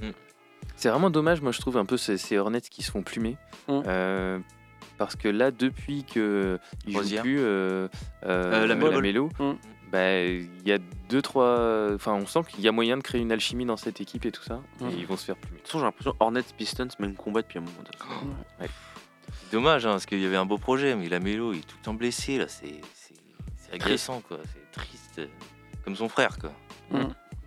C'est vraiment dommage, moi je trouve un peu ces, ces Hornets qui se font plumer. Mm. Euh, parce que là, depuis que il joue plus euh, euh, Euh, Lamelo. Lamelo, Mm. bah, il y a deux, trois. Enfin, on sent qu'il y a moyen de créer une alchimie dans cette équipe et tout ça. Mm. Et ils vont se faire plumer. De toute façon, j'ai l'impression Hornets Pistons même combat depuis un moment. donné. C'est dommage, hein, parce qu'il y avait un beau projet, mais la Mélo, il est tout le temps blessé, là. C'est agaçant, quoi. C'est triste. Comme son frère, quoi.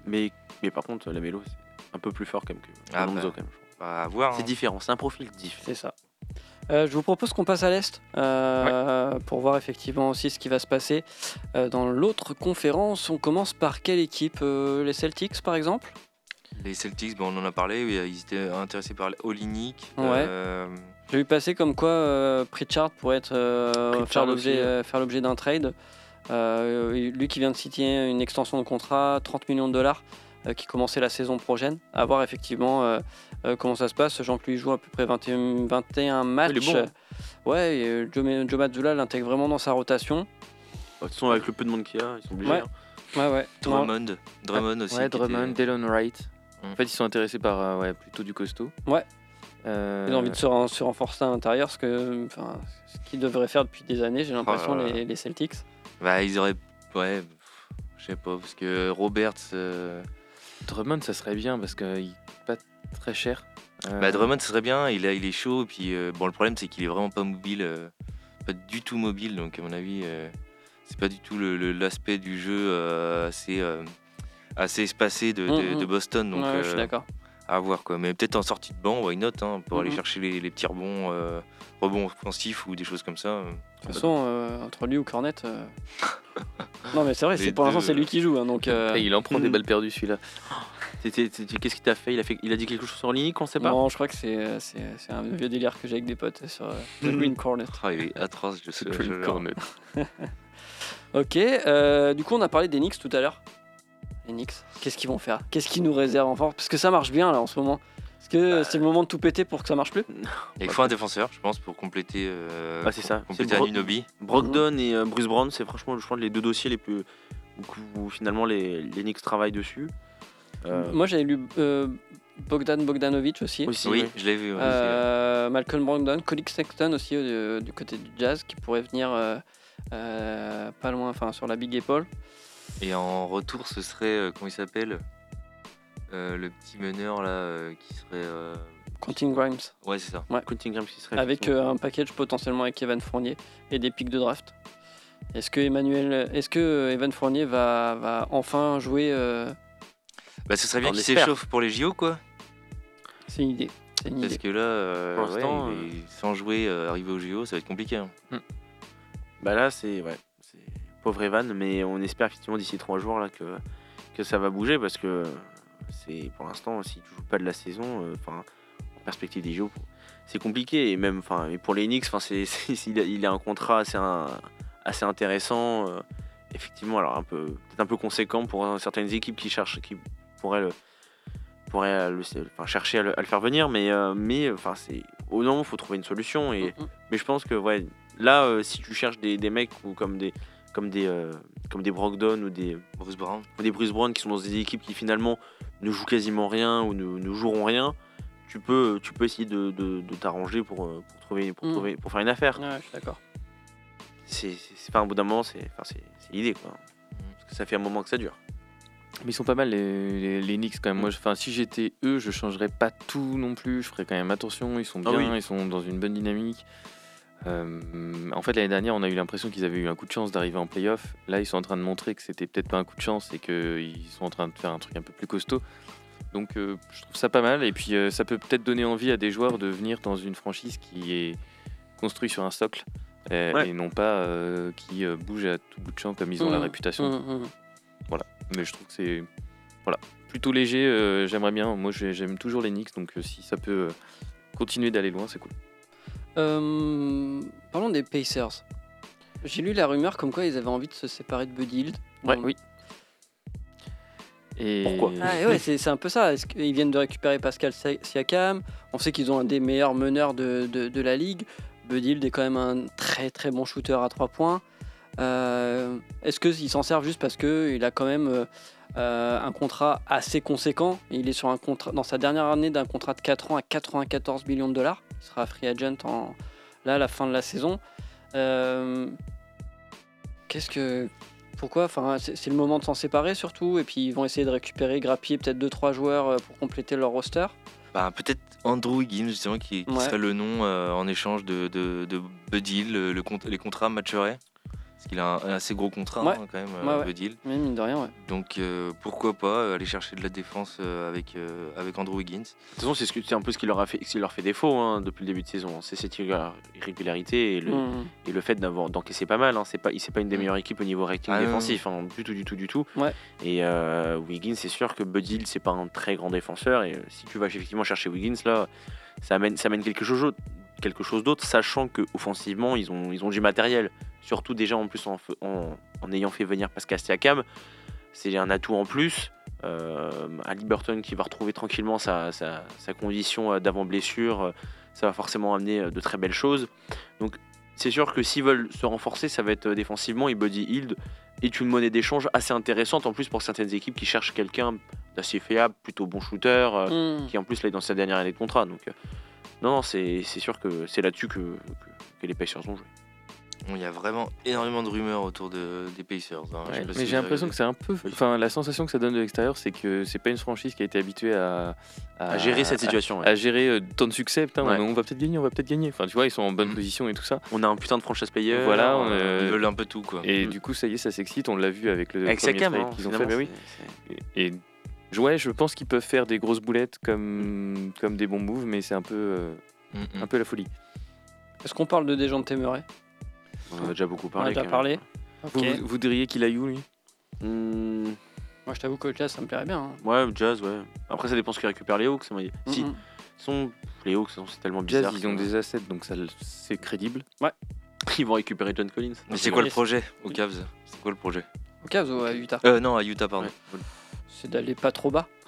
Mais, mais par contre, la Mélo, c'est un peu plus fort quand même que Ah Alonso, bah. quand même. Bah, à voir. C'est hein. différent, c'est un profil différent. C'est ça. Euh, je vous propose qu'on passe à l'Est euh, pour voir effectivement aussi ce qui va se passer Euh, dans l'autre conférence. On commence par quelle équipe Euh, Les Celtics par exemple? Les Celtics, bon, on en a parlé, oui, ils étaient intéressés par Olinik. Ouais. euh, J'ai vu passer comme quoi euh, Pritchard pourrait être, euh, Pritchard faire l'objet euh, d'un trade. Euh, lui qui vient de citer une extension de contrat, 30 millions de dollars, euh, qui commençait la saison prochaine. À voir effectivement euh, euh, comment ça se passe, lui joue à peu près 21, 21 matchs. Il est bon. Ouais, et, euh, Joe, Joe Mazzulla l'intègre vraiment dans sa rotation. De toute façon, avec le peu de monde qu'il y a, ils sont obligés. Ouais. hein. Ouais, ouais. Non, Drummond. Drummond aussi. Ouais, Drummond, était- Delon Wright. Mm. En fait, ils sont intéressés par euh, ouais, plutôt du costaud. Ouais. Euh, Ils ont envie de se, ren- se renforcer à l'intérieur, ce que, enfin, ce qu'ils devraient faire depuis des années, j'ai l'impression, là. les, les Celtics. Bah, ils auraient. Ouais, je sais pas, parce que Roberts. euh, Drummond, ça serait bien parce qu'il pas très cher. Euh, Bah, Drummond, ce serait bien, il, a, il est chaud, et puis euh, bon, le problème, c'est qu'il est vraiment pas mobile, euh, pas du tout mobile, donc à mon avis, euh, c'est pas du tout le- le- l'aspect du jeu euh, assez, euh, assez espacé de, de- Mhm. de Boston, donc ouais, je suis d'accord. à voir quoi. Mais peut-être en sortie de banc, why not, hein, pour aller Mhm. chercher les, les petits rebonds, euh, rebonds offensifs ou des choses comme ça. De toute façon, euh, entre lui ou Cornet. euh, non, mais c'est vrai, c'est pour l'instant, c'est lui qui joue. hein, donc, euh, il en prend des mm. balles perdues celui-là. Qu'est-ce qu'il t'a fait? Il, a fait il a dit quelque chose sur Linic, on sait pas? Non, je crois que c'est, c'est, c'est un vieux délire que j'ai avec des potes sur euh, The Green Cornet. Ah, il est atroce, je sais. Je- le cornet. Ok, euh, du coup, on a parlé des Knicks tout à l'heure. Les Knicks, qu'est-ce qu'ils vont faire? Qu'est-ce qu'ils nous réservent en force Parce que ça marche bien là en ce moment. Est-ce que Bah. c'est le moment de tout péter pour que ça marche plus? Il faut un défenseur, je pense, pour compléter, euh, Ah, c'est ça. compléter C'est Bro- Anunoby. Brogdon et euh, Bruce Brown, c'est franchement, je crois, les deux dossiers les plus. où, où finalement les, les Knicks travaillent dessus. Euh, Moi, j'avais lu euh, Bogdan Bogdanovic aussi. aussi, Oui, ouais. je l'ai vu. ouais, Euh, Malcolm Brogdon, Colin Sexton aussi euh, du côté du Jazz qui pourrait venir euh, euh, pas loin, enfin sur la Big Apple. Et en retour, ce serait, euh, comment il s'appelle Euh, Le petit meneur là, euh, qui serait. euh, Quentin Grimes Ouais, c'est ça. Quentin Grimes qui serait avec euh, un package potentiellement avec Evan Fournier et des pics de draft. Est-ce que Emmanuel, est-ce que Evan Fournier va, va enfin jouer euh, Bah, ce serait bien qu'il s'échauffe pour les JO, quoi. C'est une idée. C'est une Parce idée. que là, euh, Pour l'instant, ouais, est- sans jouer, euh, arriver aux JO, ça va être compliqué. hein. Bah là, c'est ouais, pauvre Evan, mais on espère effectivement d'ici trois jours là que que ça va bouger parce que c'est pour l'instant si tu joues pas de la saison, euh, enfin en perspective des JO, c'est compliqué et même enfin et pour les Knicks, enfin c'est il, a, un contrat assez un- assez intéressant, euh, effectivement alors un peu peut-être un peu conséquent pour euh, certaines équipes qui cherchent qui le le, enfin, chercher à le, à le faire venir, mais euh, mais enfin c'est au nom faut trouver une solution et Mm, mm. mais je pense que ouais, là, euh, si tu cherches des, des mecs ou comme des comme des euh, comme des Brogdon ou des Bruce Brown. ou des Bruce Brown qui sont dans des équipes qui finalement ne jouent quasiment rien ou ne, ne joueront rien, tu peux tu peux essayer de, de- de t'arranger pour, euh, pour trouver pour Mm. trouver pour faire une affaire. Ouais, je suis d'accord. C'est enfin, au bout d'un moment c'est enfin, c'est c'est l'idée quoi. Parce que ça fait un moment que ça dure. Mais ils sont pas mal les, les, les Knicks quand même. Moi, je- enfin, si j'étais eux, je changerais pas tout non plus. Je ferais quand même attention. Ils sont Ah bien, oui. ils sont dans une bonne dynamique. Euh, en fait, l'année dernière, on a eu l'impression qu'ils avaient eu un coup de chance d'arriver en playoff. Là, ils sont en train de montrer que c'était peut-être pas un coup de chance et qu'ils sont en train de faire un truc un peu plus costaud. Donc, euh, je trouve ça pas mal. Et puis, euh, ça peut peut-être donner envie à des joueurs de venir dans une franchise qui est construite sur un socle Ouais. et non pas qui bouge à tout bout de champ comme ils ont la Mhm. réputation. Mm, mm. Mais je trouve que c'est voilà, plutôt léger. euh, J'aimerais bien. Moi, j'ai- j'aime toujours les Knicks, donc euh, si ça peut euh, continuer d'aller loin, c'est cool. Euh, parlons des Pacers. J'ai lu la rumeur comme quoi ils avaient envie de se séparer de Buddy Hield. Ouais, Bon, oui. Et... Pourquoi? Ah, ouais, c'est c'est un peu ça. Est-ce qu'ils viennent de récupérer Pascal Si- Siakam? On sait qu'ils ont un des meilleurs meneurs de, de- de la ligue. Bud Hield est quand même un très très bon shooter à 3 points. Euh, Est-ce qu'ils s'en servent juste parce qu'il a quand même euh, euh, un contrat assez conséquent? Il est sur un contrat, dans sa dernière année d'un contrat de 4 ans à 94 millions de dollars. Il sera free agent en, là, à la fin de la saison. Qu'est-ce que. Pourquoi? Enfin, C'est le moment de s'en séparer surtout. Et puis ils vont essayer de récupérer, grappiller peut-être 2-3 joueurs pour compléter leur roster. Bah, peut-être Andrew Higgins, justement, qui, qui Ouais. serait le nom euh, en échange de, de, de Bud Hill. Le, les contrats matcheraient. Parce qu'il a un, un assez gros contrat, Ouais. hein, quand même, Ouais, euh, ouais. Bud Hill. Mais mine de rien, ouais. Donc, euh, pourquoi pas euh, aller chercher de la défense euh, avec, euh, avec Andrew Higgins. De toute façon, c'est ce que- c'est un peu ce qui leur a fait, ce qui leur fait défaut hein, depuis le début de saison. C'est cette irré- irrégularité et le, Mhm. et le fait d'avoir d'encaisser pas mal. Hein. C'est pas, c'est pas une des meilleures équipes au niveau rating Ah, défensif, hein, du tout, du tout, du tout. Ouais. Et euh, Wiggins, c'est sûr que Bud Hill, c'est pas un très grand défenseur. Et euh, si tu vas effectivement chercher Wiggins, là, ça amène, ça amène quelque chose, d'autre- quelque chose d'autre, sachant que offensivement, ils ont, ils ont du matériel. Surtout déjà en plus en, fe- en, en ayant fait venir Pascal Siakam, c'est un atout en plus. Euh, Ali Burton qui va retrouver tranquillement sa, sa- sa condition euh, d'avant blessure, euh, ça va forcément amener euh, de très belles choses. Donc c'est sûr que s'ils veulent se renforcer, ça va être défensivement et Buddy Hield est une monnaie d'échange assez intéressante en plus pour certaines équipes qui cherchent quelqu'un d'assez fiable, plutôt bon shooter, Mhm. qui en plus est dans sa dernière année de contrat. Donc non, non, c'est c'est sûr que c'est là-dessus que, que, que les Pacers ont joué. Bon, Il y a vraiment énormément de rumeurs autour de, des Pacers. hein. Ouais, mais j'ai l'impression que c'est un peu. Enfin, la sensation que ça donne de l'extérieur, c'est que c'est pas une franchise qui a été habituée à, À gérer cette situation. ouais. À, gérer euh, tant de succès. Putain, Ouais. on va peut-être gagner, on va peut-être gagner. Enfin, tu vois, ils sont en bonne Mm. position et tout ça. On a un putain de franchise player. Voilà, on, euh, euh, Ils veulent un peu tout, quoi. Et Mm. du coup, ça y est, ça s'excite. On l'a vu avec le avec premier hein, qu'ils ont fait. mais oui. Et ouais, je pense qu'ils peuvent faire des grosses boulettes comme, comme des bons moves, mais c'est un peu, euh, Mm, un peu la folie. Est-ce qu'on parle de des gens de Temeray? On en a déjà beaucoup On parlé. a déjà parlé. Vous, vous, diriez qu'il a eu, lui? Hmm, Moi, je t'avoue que là, ça me plairait bien. hein. ouais, Jazz, ouais. Après, ça dépend ce qu'ils récupèrent les Hawks. Si, sont les Hawks, c'est tellement Jazz, bizarre. ils ont des assets, donc ça, c'est crédible. Ils vont récupérer John Collins. Mais c'est quoi le projet aux Cavs? C'est quoi le projet? Au cas où, à Utah, euh, Non, à Utah, pardon. Ouais. c'est d'aller pas trop bas.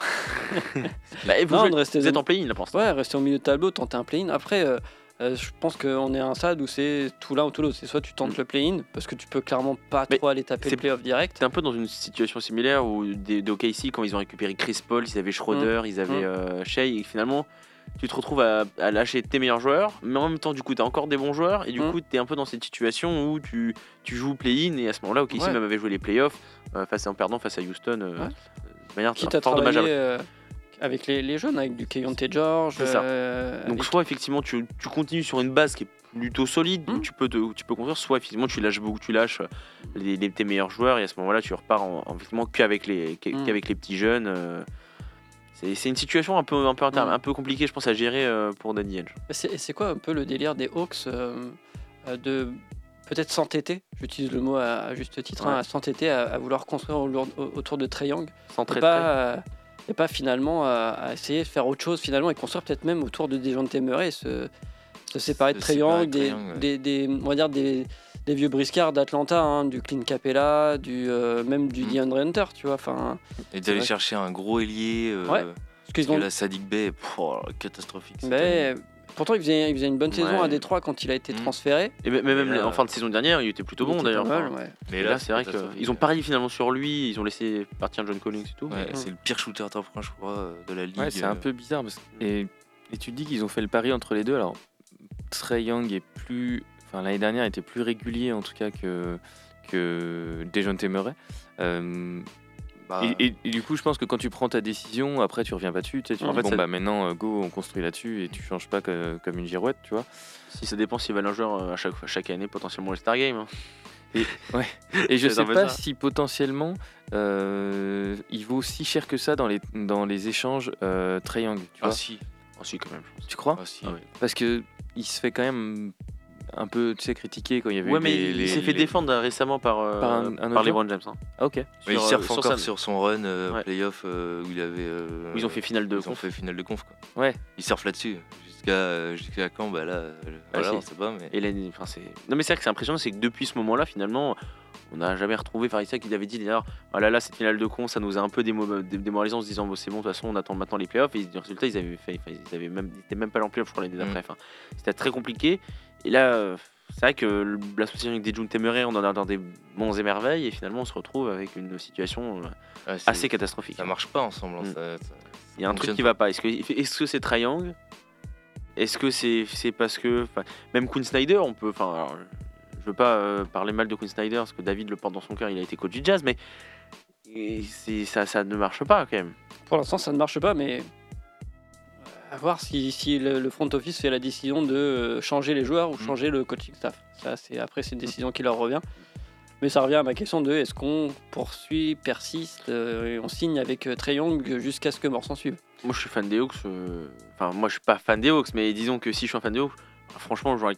Bah, et vous, Non, jouez- de rester vous êtes en play-in là pour l'instant. Ouais, rester au milieu de tableau, tenter un play-in. Après, euh, euh, je pense qu'on est à un stade où c'est tout l'un ou tout l'autre. C'est soit tu tentes Mm. le play-in, parce que tu peux clairement pas Mais trop aller taper le play-off direct. C'était un peu dans une situation similaire où des, des OKC, quand ils ont récupéré Chris Paul, ils avaient Schroeder, ils avaient Mm. euh, Shea, et finalement, tu te retrouves à, à lâcher tes meilleurs joueurs, mais en même temps, du coup, tu as encore des bons joueurs, et du Mm. coup, tu es un peu dans cette situation où tu, tu joues play-in, et à ce moment-là, OKC Ouais. même avait joué les playoffs euh, face en perdant face à Houston euh, Ouais. de manière Quitte à fort dommageable. euh, avec les, les jeunes, avec du Keyonte George. C'est ça. euh, Donc avec- soit effectivement tu, tu continues sur une base qui est plutôt solide, où Mm. tu peux te- où tu peux construire, soit effectivement tu lâches beaucoup, tu lâches euh, les, les- tes meilleurs joueurs et à ce moment-là tu repars en, en- effectivement qu'avec les Mm. qu'avec les petits jeunes. euh. c'est une situation un peu un peu inter- Mm. un peu compliquée je pense à gérer euh, pour Danny Edge. C'est quoi un peu le délire des Hawks de peut-être s'entêter, j'utilise le mot à, à juste titre, hein, à s'entêter à, à vouloir construire au- au- autour de Trey Young Sans pas, et pas finalement à, à essayer de faire autre chose finalement et construire peut-être même autour de des gens de Temeray et se, se séparer de Trae des, ouais. des, des- on va dire des, des vieux briscards d'Atlanta, hein, du Clint Capella, du, euh, même du Mm. DeAndre Hunter, tu vois. Enfin, Et d'aller chercher un gros ailier. euh, Ouais. parce qu'ils Parce ont que la Sadik Bay, pff, oh, catastrophique. mais. Pourtant, il faisait, il faisait une bonne saison Ouais. à Détroit quand il a été Mm. transféré. Et même, même Mais là, en fin de saison dernière il était plutôt Il bon d'ailleurs. ouais. Mais et là, c'est vrai qu'ils ont parié finalement sur lui, ils ont laissé partir John Collins et tout. Ouais, mais- c'est le pire shooter à 3 points, je crois, euh, de la ligue. Ouais, c'est un euh. peu bizarre. Parce... que- Et, et tu te dis qu'ils ont fait le pari entre les deux. Alors, Trey Young est plus. Enfin, l'année dernière était plus régulier en tout cas que, que Dejounte Murray. Euh, Bah, et, et- et du coup, je pense que quand tu prends ta décision, après tu reviens pas dessus. Tu sais, tu En dis, fait, bon, ça- bah maintenant, euh, go, on construit là-dessus et tu changes pas que- comme une girouette, tu vois. Si ça dépend s'ils veulent un joueur euh, à chaque, chaque année potentiellement le Star Game. hein. Et je C'est sais un peu pas ça. si potentiellement euh, il vaut si cher que ça dans les, dans les échanges euh, Young, tu Ah vois. si, Oh, si quand même je pense. Tu crois? Ah si. Ah ouais. Parce que il se fait quand même un peu, tu sais, critiquer quand il y avait Ouais, eu mais les- il s'est fait les- défendre récemment par, euh, Par un- un par LeBron James. hein. Ah, ok. Mais il Sur, surfe euh, sur encore sur son run euh, Ouais. playoff euh, où il avait. euh, Où ils ont fait finale de ils ont conf. fait finale de conf. Quoi. Ouais. Il surfe là-dessus. Jusqu'à euh, jusqu'à quand? Bah là, euh, voilà, c'est- on sait pas. Mais... Et enfin. Non mais c'est vrai que c'est impressionnant, c'est que depuis ce moment-là, finalement, On n'a jamais retrouvé Farissa qui avait dit d'ailleurs oh là là cette finale de con ça nous a un peu démo- dé- démoralisé en se disant bon, c'est bon de toute façon on attend maintenant les playoffs et du résultat ils avaient fait enfin, ils avaient même ils étaient même pas en playoffs je crois l'année d'après Enfin, c'était très compliqué et là c'est vrai que le- l'association avec des June Temeray on en a dans des bons émerveilles et finalement on se retrouve avec une situation euh, Ouais, c'est- assez catastrophique Ça marche pas ensemble. hein, Mm. ça- ça- il y a un truc qui va pas. Est-ce que est-ce que c'est Triangle? Est-ce que c'est c'est parce que même Quinn Snyder, on peut. Enfin, je veux pas euh, parler mal de Quinn Snyder parce que David le porte dans son cœur. Il a été coach du Jazz, mais et ça ça ne marche pas quand même. Pour l'instant, ça ne marche pas, mais à voir si, si le, le front office fait la décision de euh, changer les joueurs ou Mm. changer le coaching staff. Ça, c'est après, c'est une décision qui leur revient. Mais ça revient à ma question de est-ce qu'on poursuit, persiste, euh, et on signe avec euh, Trae Young jusqu'à ce que mort s'en suive? Moi, je suis fan des Hawks. euh, Enfin, moi, je suis pas fan des Hawks, mais disons que si je suis un fan des Hawks, franchement, j'aurais-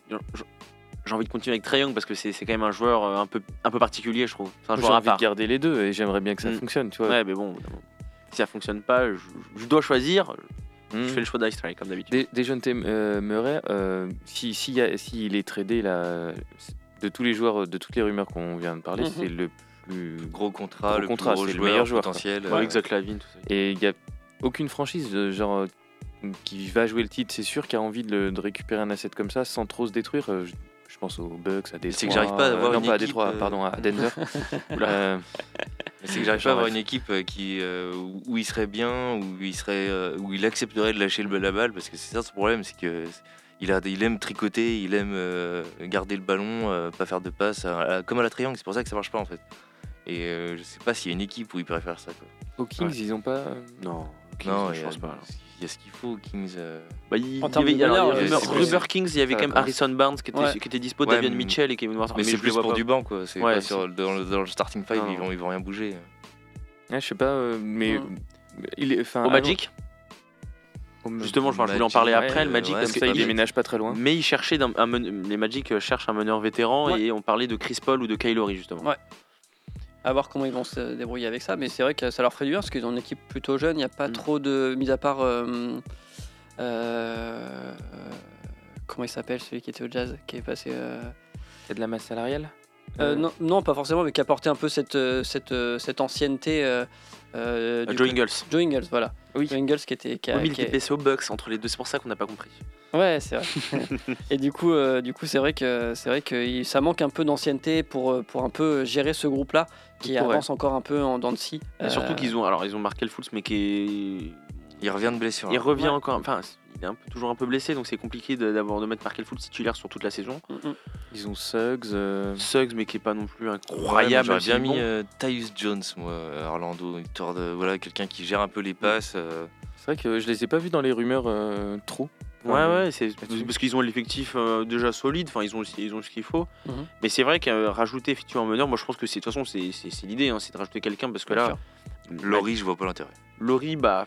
j'ai envie de continuer avec Trae Young parce que c'est c'est quand même un joueur euh, un peu un peu particulier, je trouve. J'ai envie part. de garder les deux et j'aimerais bien que ça Mm. fonctionne, tu vois. Ouais, mais bon, si ça fonctionne pas, je, je dois choisir. Mm. Je fais le choix d'Ice comme d'habitude. Des, des jeunes Tem- euh, Murray, euh, si, si, s'il est tradé là, de tous les joueurs, de toutes les rumeurs qu'on vient de parler, Mhm. c'est le plus Gros contrat, Gros le contrat, plus gros c'est le joueur meilleur joueur, potentiel. Ouais, euh, Lavine, tout ça. Et il n'y a aucune franchise euh, genre, qui va jouer le titre, c'est sûr, qui a envie de, le- de récupérer un asset comme ça sans trop se détruire. Euh, je pense aux Bucks, à Détroit. C'est que j'arrive pas à avoir euh, non, une pas à équipe, Détroit, euh, pardon, à Denver. Euh, C'est que j'arrive pas à avoir une équipe euh, qui, euh, où- il serait bien, où il, serait, euh, où il accepterait de lâcher le, la balle, parce que c'est ça son problème, c'est que il, a, il aime tricoter, il aime euh, garder le ballon, euh, pas faire de à- comme à la triangle, c'est pour ça que ça marche pas en fait. Et euh, je sais pas s'il y a une équipe où il pourrait faire ça. Quoi. aux Kings, Ouais. ils ont pas. Non, non, je pense pas. Y a ce qu'il faut aux Kings. euh. Bah, il, En il y termes avait, de alors, il y meneur, avait Rumor- c'est- Rumor Kings, il y avait quand même Harrison Barnes qui était, Ouais. qui était dispo, Ouais, Davion mais- Mitchell et Kevin Martin. Mais, c'est plus pour pas. du banc, quoi. C'est Ouais, pas c'est- sur, dans, le, dans le starting five, Non, ils, vont, ils vont rien bouger. ouais, je sais pas, euh, mais. Il est, enfin, Au Magic au Justement, je voulais en Magic, parler ouais, après, le euh, Magic, ouais, parce Comme que ça, il déménage pas très loin. Mais il cherchait d'un- un men- les Magic euh, cherchent un meneur vétéran Ouais. et on parlait de Chris Paul ou de Kylori justement. Ouais. À voir comment ils vont se débrouiller avec ça, mais c'est vrai que ça leur ferait du bien parce qu'ils ont une équipe plutôt jeune. Il n'y a pas Mm. trop de. Mis à part. euh, euh, comment il s'appelle celui qui était au jazz Qui est passé. euh, a de la masse salariale? Non, non, pas forcément, mais qui a apporté un peu cette, cette, cette ancienneté. Euh, Joe Ingles. Joe Ingles, voilà. Oui. Joe Ingles qui était. Qui a- Oui, mais il était blessé aux Bucks entre les deux, c'est pour ça qu'on n'a pas compris. Ouais, c'est vrai. et du coup, euh, du coup, c'est vrai que c'est vrai que ça manque un peu d'ancienneté pour euh, pour un peu gérer ce groupe-là qui ouais. avance encore un peu en dents de scie. Et surtout Euh, qu'ils ont, alors ils ont marqué le Fultz, mais qui est Il revient de blessure. Il hein. revient Ouais. encore, enfin, il est un peu, toujours un peu blessé, donc c'est compliqué de, d'avoir de mettre Markel Fultz titulaire sur toute la saison. mm, mm. Ils ont Suggs. euh, Suggs, mais qui est pas non plus Ouais, incroyable. moi, J'aurais bien mis bon. euh, Tyus Jones, moi, à Orlando, histoire de voilà, quelqu'un qui gère un peu les passes. euh, C'est vrai que je les ai pas vus dans les rumeurs euh, trop. Ouais, ouais, c'est parce qu'ils ont l'effectif euh, déjà solide, enfin, ils ont, ils ont ce qu'il faut. Mhm. Mais c'est vrai qu'à rajouter effectivement un meneur, moi je pense que c'est, de toute façon, c'est, c'est, c'est l'idée, hein, c'est de rajouter quelqu'un parce que là, Laurie, je vois pas l'intérêt. Laurie, bah,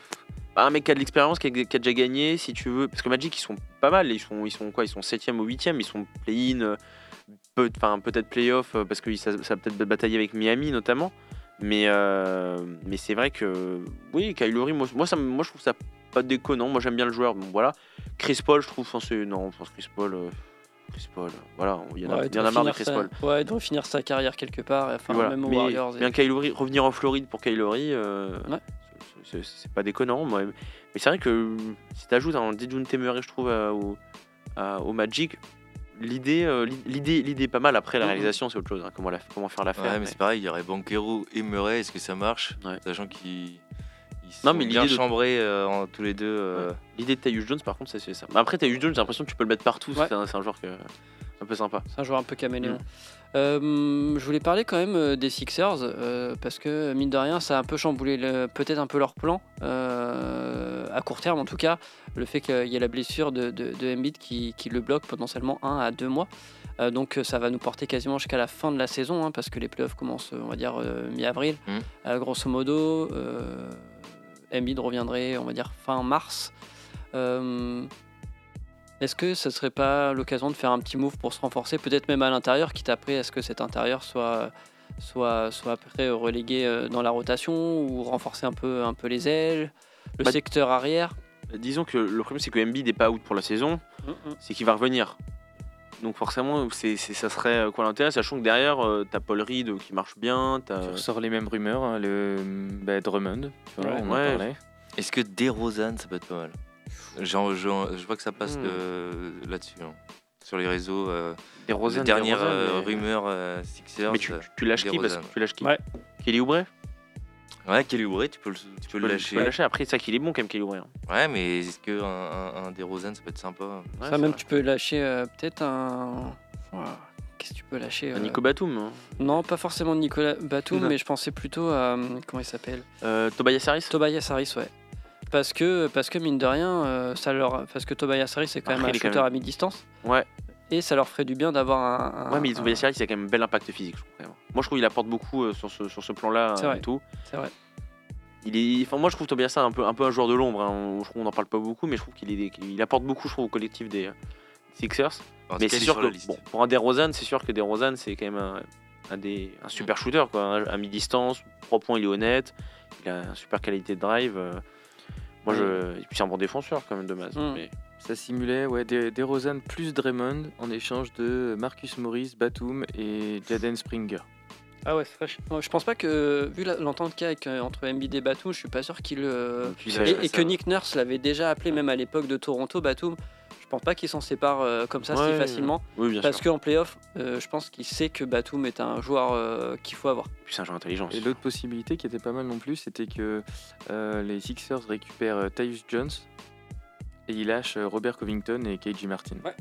un mec qui a de l'expérience, qui a, qui a déjà gagné, si tu veux. Parce que Magic, ils sont pas mal. Ils sont, ils sont quoi? Ils sont 7ème ou 8ème. Ils sont play-in, euh, peut, enfin, peut-être play-off, euh, parce que ça, ça a peut-être bataillé avec Miami notamment. Mais, euh, mais c'est vrai que, oui, Kyle Lowry, moi, moi, ça, me- moi je trouve ça pas déconnant. Moi j'aime bien le joueur. Bon, voilà. Chris Paul, je trouve, enfin. Non, je pense Chris Paul. euh, Chris Paul, voilà, il y en a, Ouais, y en a marre de Chris Paul. Ouais, il doit finir sa carrière quelque part, enfin, Voilà. même aux Mais Warriors. et- bien revenir en Floride pour euh, Ouais. C'est- pas déconnant. Moi. Mais c'est vrai que si tu ajoutes un Dejun Temeray, je trouve, au, au Magic, l'idée euh, l'idée l'idée est pas mal. Après, la Mhm. réalisation, c'est autre chose. hein, comment, la- comment faire l'affaire. Ouais, mais mais- c'est pareil, il y aurait Banquero et Murray, est-ce que ça marche? Ouais. Sachant qu'ils ils Non, sont mais bien l'idée de- chambrés euh, en- tous les deux. euh, L'idée de Tyus Jones, par contre, c'est ça. Mais après, Tyus Jones, j'ai l'impression que tu peux le mettre partout. Ouais. C'est un, c'est un joueur que, un peu sympa. C'est un joueur un peu caméléon. Mm. Euh, je voulais parler quand même euh, des Sixers euh, parce que mine de rien, ça a un peu chamboulé peut-être un peu leur plan euh, à court terme en tout cas. Le fait qu'il y ait la blessure de, de, de Embiid qui, qui le bloque potentiellement un à deux mois. Donc ça va nous porter quasiment jusqu'à la fin de la saison hein, parce que les playoffs commencent, on va dire mi-avril. Mm. Euh, grosso modo, Embiid reviendrait, on va dire fin mars. Euh, est-ce que ce serait pas l'occasion de faire un petit move pour se renforcer, peut-être même à l'intérieur, quitte après à ce que cet intérieur soit, soit, soit après relégué euh, dans la rotation ou renforcer un peu, un peu les ailes, le Bah, secteur arrière? Disons que le problème, c'est que Embiid n'est pas out pour la saison, c'est qu'il va revenir. Donc forcément, c'est, ça serait euh, quoi l'intérêt, sachant que derrière, euh, t'as Paul Reed euh, qui marche bien, t'as... Tu ressors les mêmes rumeurs, hein, le bah, Drummond, tu vois, Ouais. on en Ouais. parlait. Est-ce que DeRozan, ça peut être pas mal? Genre, je, je vois que ça passe Hmm. de- là-dessus. hein. Sur les réseaux. Euh, Des les Rosen, dernières des Rosen, euh, rumeurs euh, Sixers. Mais tu, tu lâches des qui parce Rosen. que tu lâches qui Ouais. Kelly Oubre? Ouais, Kelly Oubre, tu peux le, tu peux Tu le peux lâcher. le lâcher. Après, c'est ça qu'il est bon quand même, Kelly Oubre. hein. Ouais, mais est-ce que un, un, un DeRozan, ça peut être sympa? Ouais, Ça, même, vrai. tu peux lâcher euh, peut-être un. Qu'est-ce que tu peux lâcher Un euh, Nico Batum. hein. Non, pas forcément Nicolas Batum, Non. mais je pensais plutôt à. euh, Comment il s'appelle? Euh, Tobias Harris? Tobias Harris, ouais. Parce que, parce que mine de rien, euh, ça leur, parce que Tobias Harris c'est quand Après, même un il quand shooter même- à mi-distance. Ouais. Et ça leur ferait du bien d'avoir un. un- Ouais, mais un- Tobias Harris, il a quand même un bel impact physique. Je trouve. Moi, je trouve qu'il apporte beaucoup euh, sur ce, sur ce plan-là. C'est euh, vrai. et tout. C'est vrai. Il est, enfin, moi, je trouve Tobias un peu, un peu un joueur de l'ombre. hein. On- Je trouve qu'on n'en parle pas beaucoup, mais je trouve qu'il est, qu'il apporte beaucoup, je trouve, au collectif des Sixers. Mais c'est il est sûr que bon, pour un DeRozan, c'est sûr que DeRozan, c'est quand même un, un des, un super shooter, quoi. À mi-distance, 3 points, il est honnête. Il a une super qualité de drive. Moi, je, et puis c'est un bon défenseur quand même de base. Mm. mais- Ça simulait ouais, des, des plus Draymond en échange de Marcus Morris, Batum et Jaden Springer. Ah ouais, c'est vrai. Je- Je pense pas que, vu la- l'entente qu'il y a avec, euh, entre Embiid et Batum, je suis pas sûr qu'il. euh, Et- Et, que. Nick Nurse l'avait déjà appelé, même à l'époque de Toronto, Batum. Je pense pas qu'il s'en sépare euh, comme ça Ouais, si facilement. Oui, bien Parce qu'en playoff, euh, je pense qu'il sait que Batum est un joueur euh, qu'il faut avoir. Puis c'est un joueur intelligent. Et l'autre possibilité qui était pas mal non plus, c'était que euh, les Sixers récupèrent euh, Tyus Jones et ils lâchent euh, Robert Covington et KJ Martin. Ouais.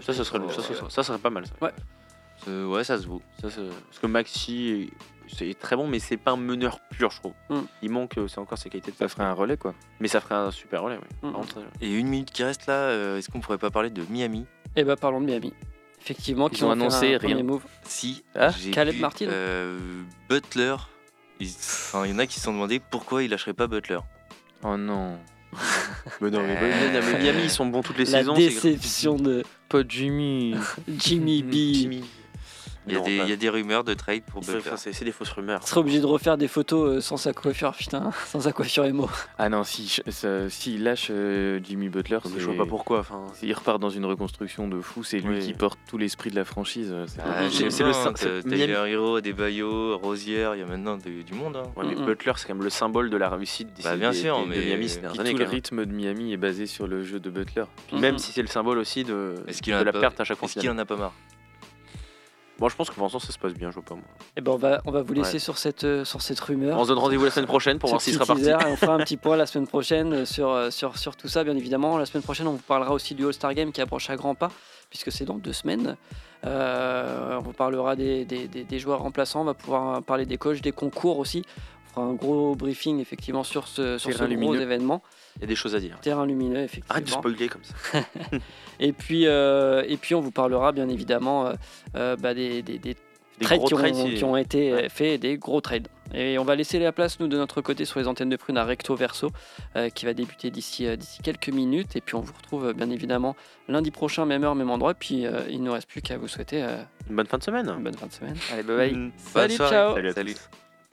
Ça, ça serait, ça, ça, ça, ça serait pas mal. Ça. Euh, ouais, ça se vaut. Ça, parce que Maxi, c'est très bon, mais c'est pas un meneur pur, je trouve. Mm. Il manque, euh, c'est encore ses qualités de Ça passe. ferait un relais quoi. Mais ça ferait un super relais. oui. Mm. Contre, Et une minute qui reste là, euh, est-ce qu'on pourrait pas parler de Miami? Et bah parlons de Miami. Effectivement, qui ont annoncé rien. move. Si, Ah, Caleb vu, Martin euh, Butler. Enfin, il y en a qui se sont demandé pourquoi il lâcherait pas Butler. Oh non. mais non, mais, Euh, mais- mais Miami, ils sont bons toutes les La saisons. c'est- déception de Pas Jimmy. Jimmy B. Jimmy. Il y, a Non, des, pas- il y a des rumeurs de trade pour il Butler. C'est des fausses rumeurs. Il serait obligé de refaire des photos euh, sans sa coiffure, putain, sans sa coiffure émo. Ah non, si ça- s'il lâche euh, Jimmy Butler, Mais je vois pas pourquoi. Enfin, il repart dans une reconstruction de fou. C'est lui Oui. qui porte tout l'esprit de la franchise. euh, c'est- Ah, le Tyler Hero, des Bayo, Rosière, il y a maintenant de- du monde. hein. ouais, mais Mm-mm. Butler, c'est quand même le symbole de la réussite des, Bah, bien des- sûr, des- de mais- Miami ces tout le rythme de Miami est basé sur le jeu de Butler. Même Mhm. si c'est le symbole aussi de, Est-ce qu'il de en a la pas- perte à chaque fois. Est-ce qu'il en a pas marre? Bon, je pense que pour l'instant, ça se passe bien, je vois pas moi. Et ben on va, on va vous laisser Ouais. sur, cette, euh, sur cette rumeur. On se donne rendez-vous la semaine prochaine pour voir s'il sera parti. et on fera un petit point la semaine prochaine euh, sur, euh, sur, sur tout ça, bien évidemment. La semaine prochaine, on vous parlera aussi du All-Star Game qui approche à grands pas, puisque c'est dans deux semaines. Euh, on vous parlera des, des, des- des joueurs remplaçants, on va pouvoir parler des coachs, des concours aussi. Fera un gros briefing effectivement sur ce, sur ce gros lumineux. événement. Il y a des choses à dire. Terrain lumineux, Arrête de effectivement. spoiler comme ça. Et puis, euh, et puis, on vous parlera bien évidemment euh, euh, bah, des, des- des Des trades qui ont, trades, si- qui ont été Ouais. faits, des gros trades. Et on va laisser la place, nous, de notre côté, sur les antennes de prune à Recto Verso, euh, qui va débuter d'ici euh, d'ici quelques minutes. Et puis, on vous retrouve, bien évidemment, lundi prochain, même heure, même endroit. Puis, euh, il ne nous reste plus qu'à vous souhaiter euh, Une bonne fin de semaine. une bonne fin de semaine. Allez, bye bye. Bonne Salut, ciao. Salut à Salut.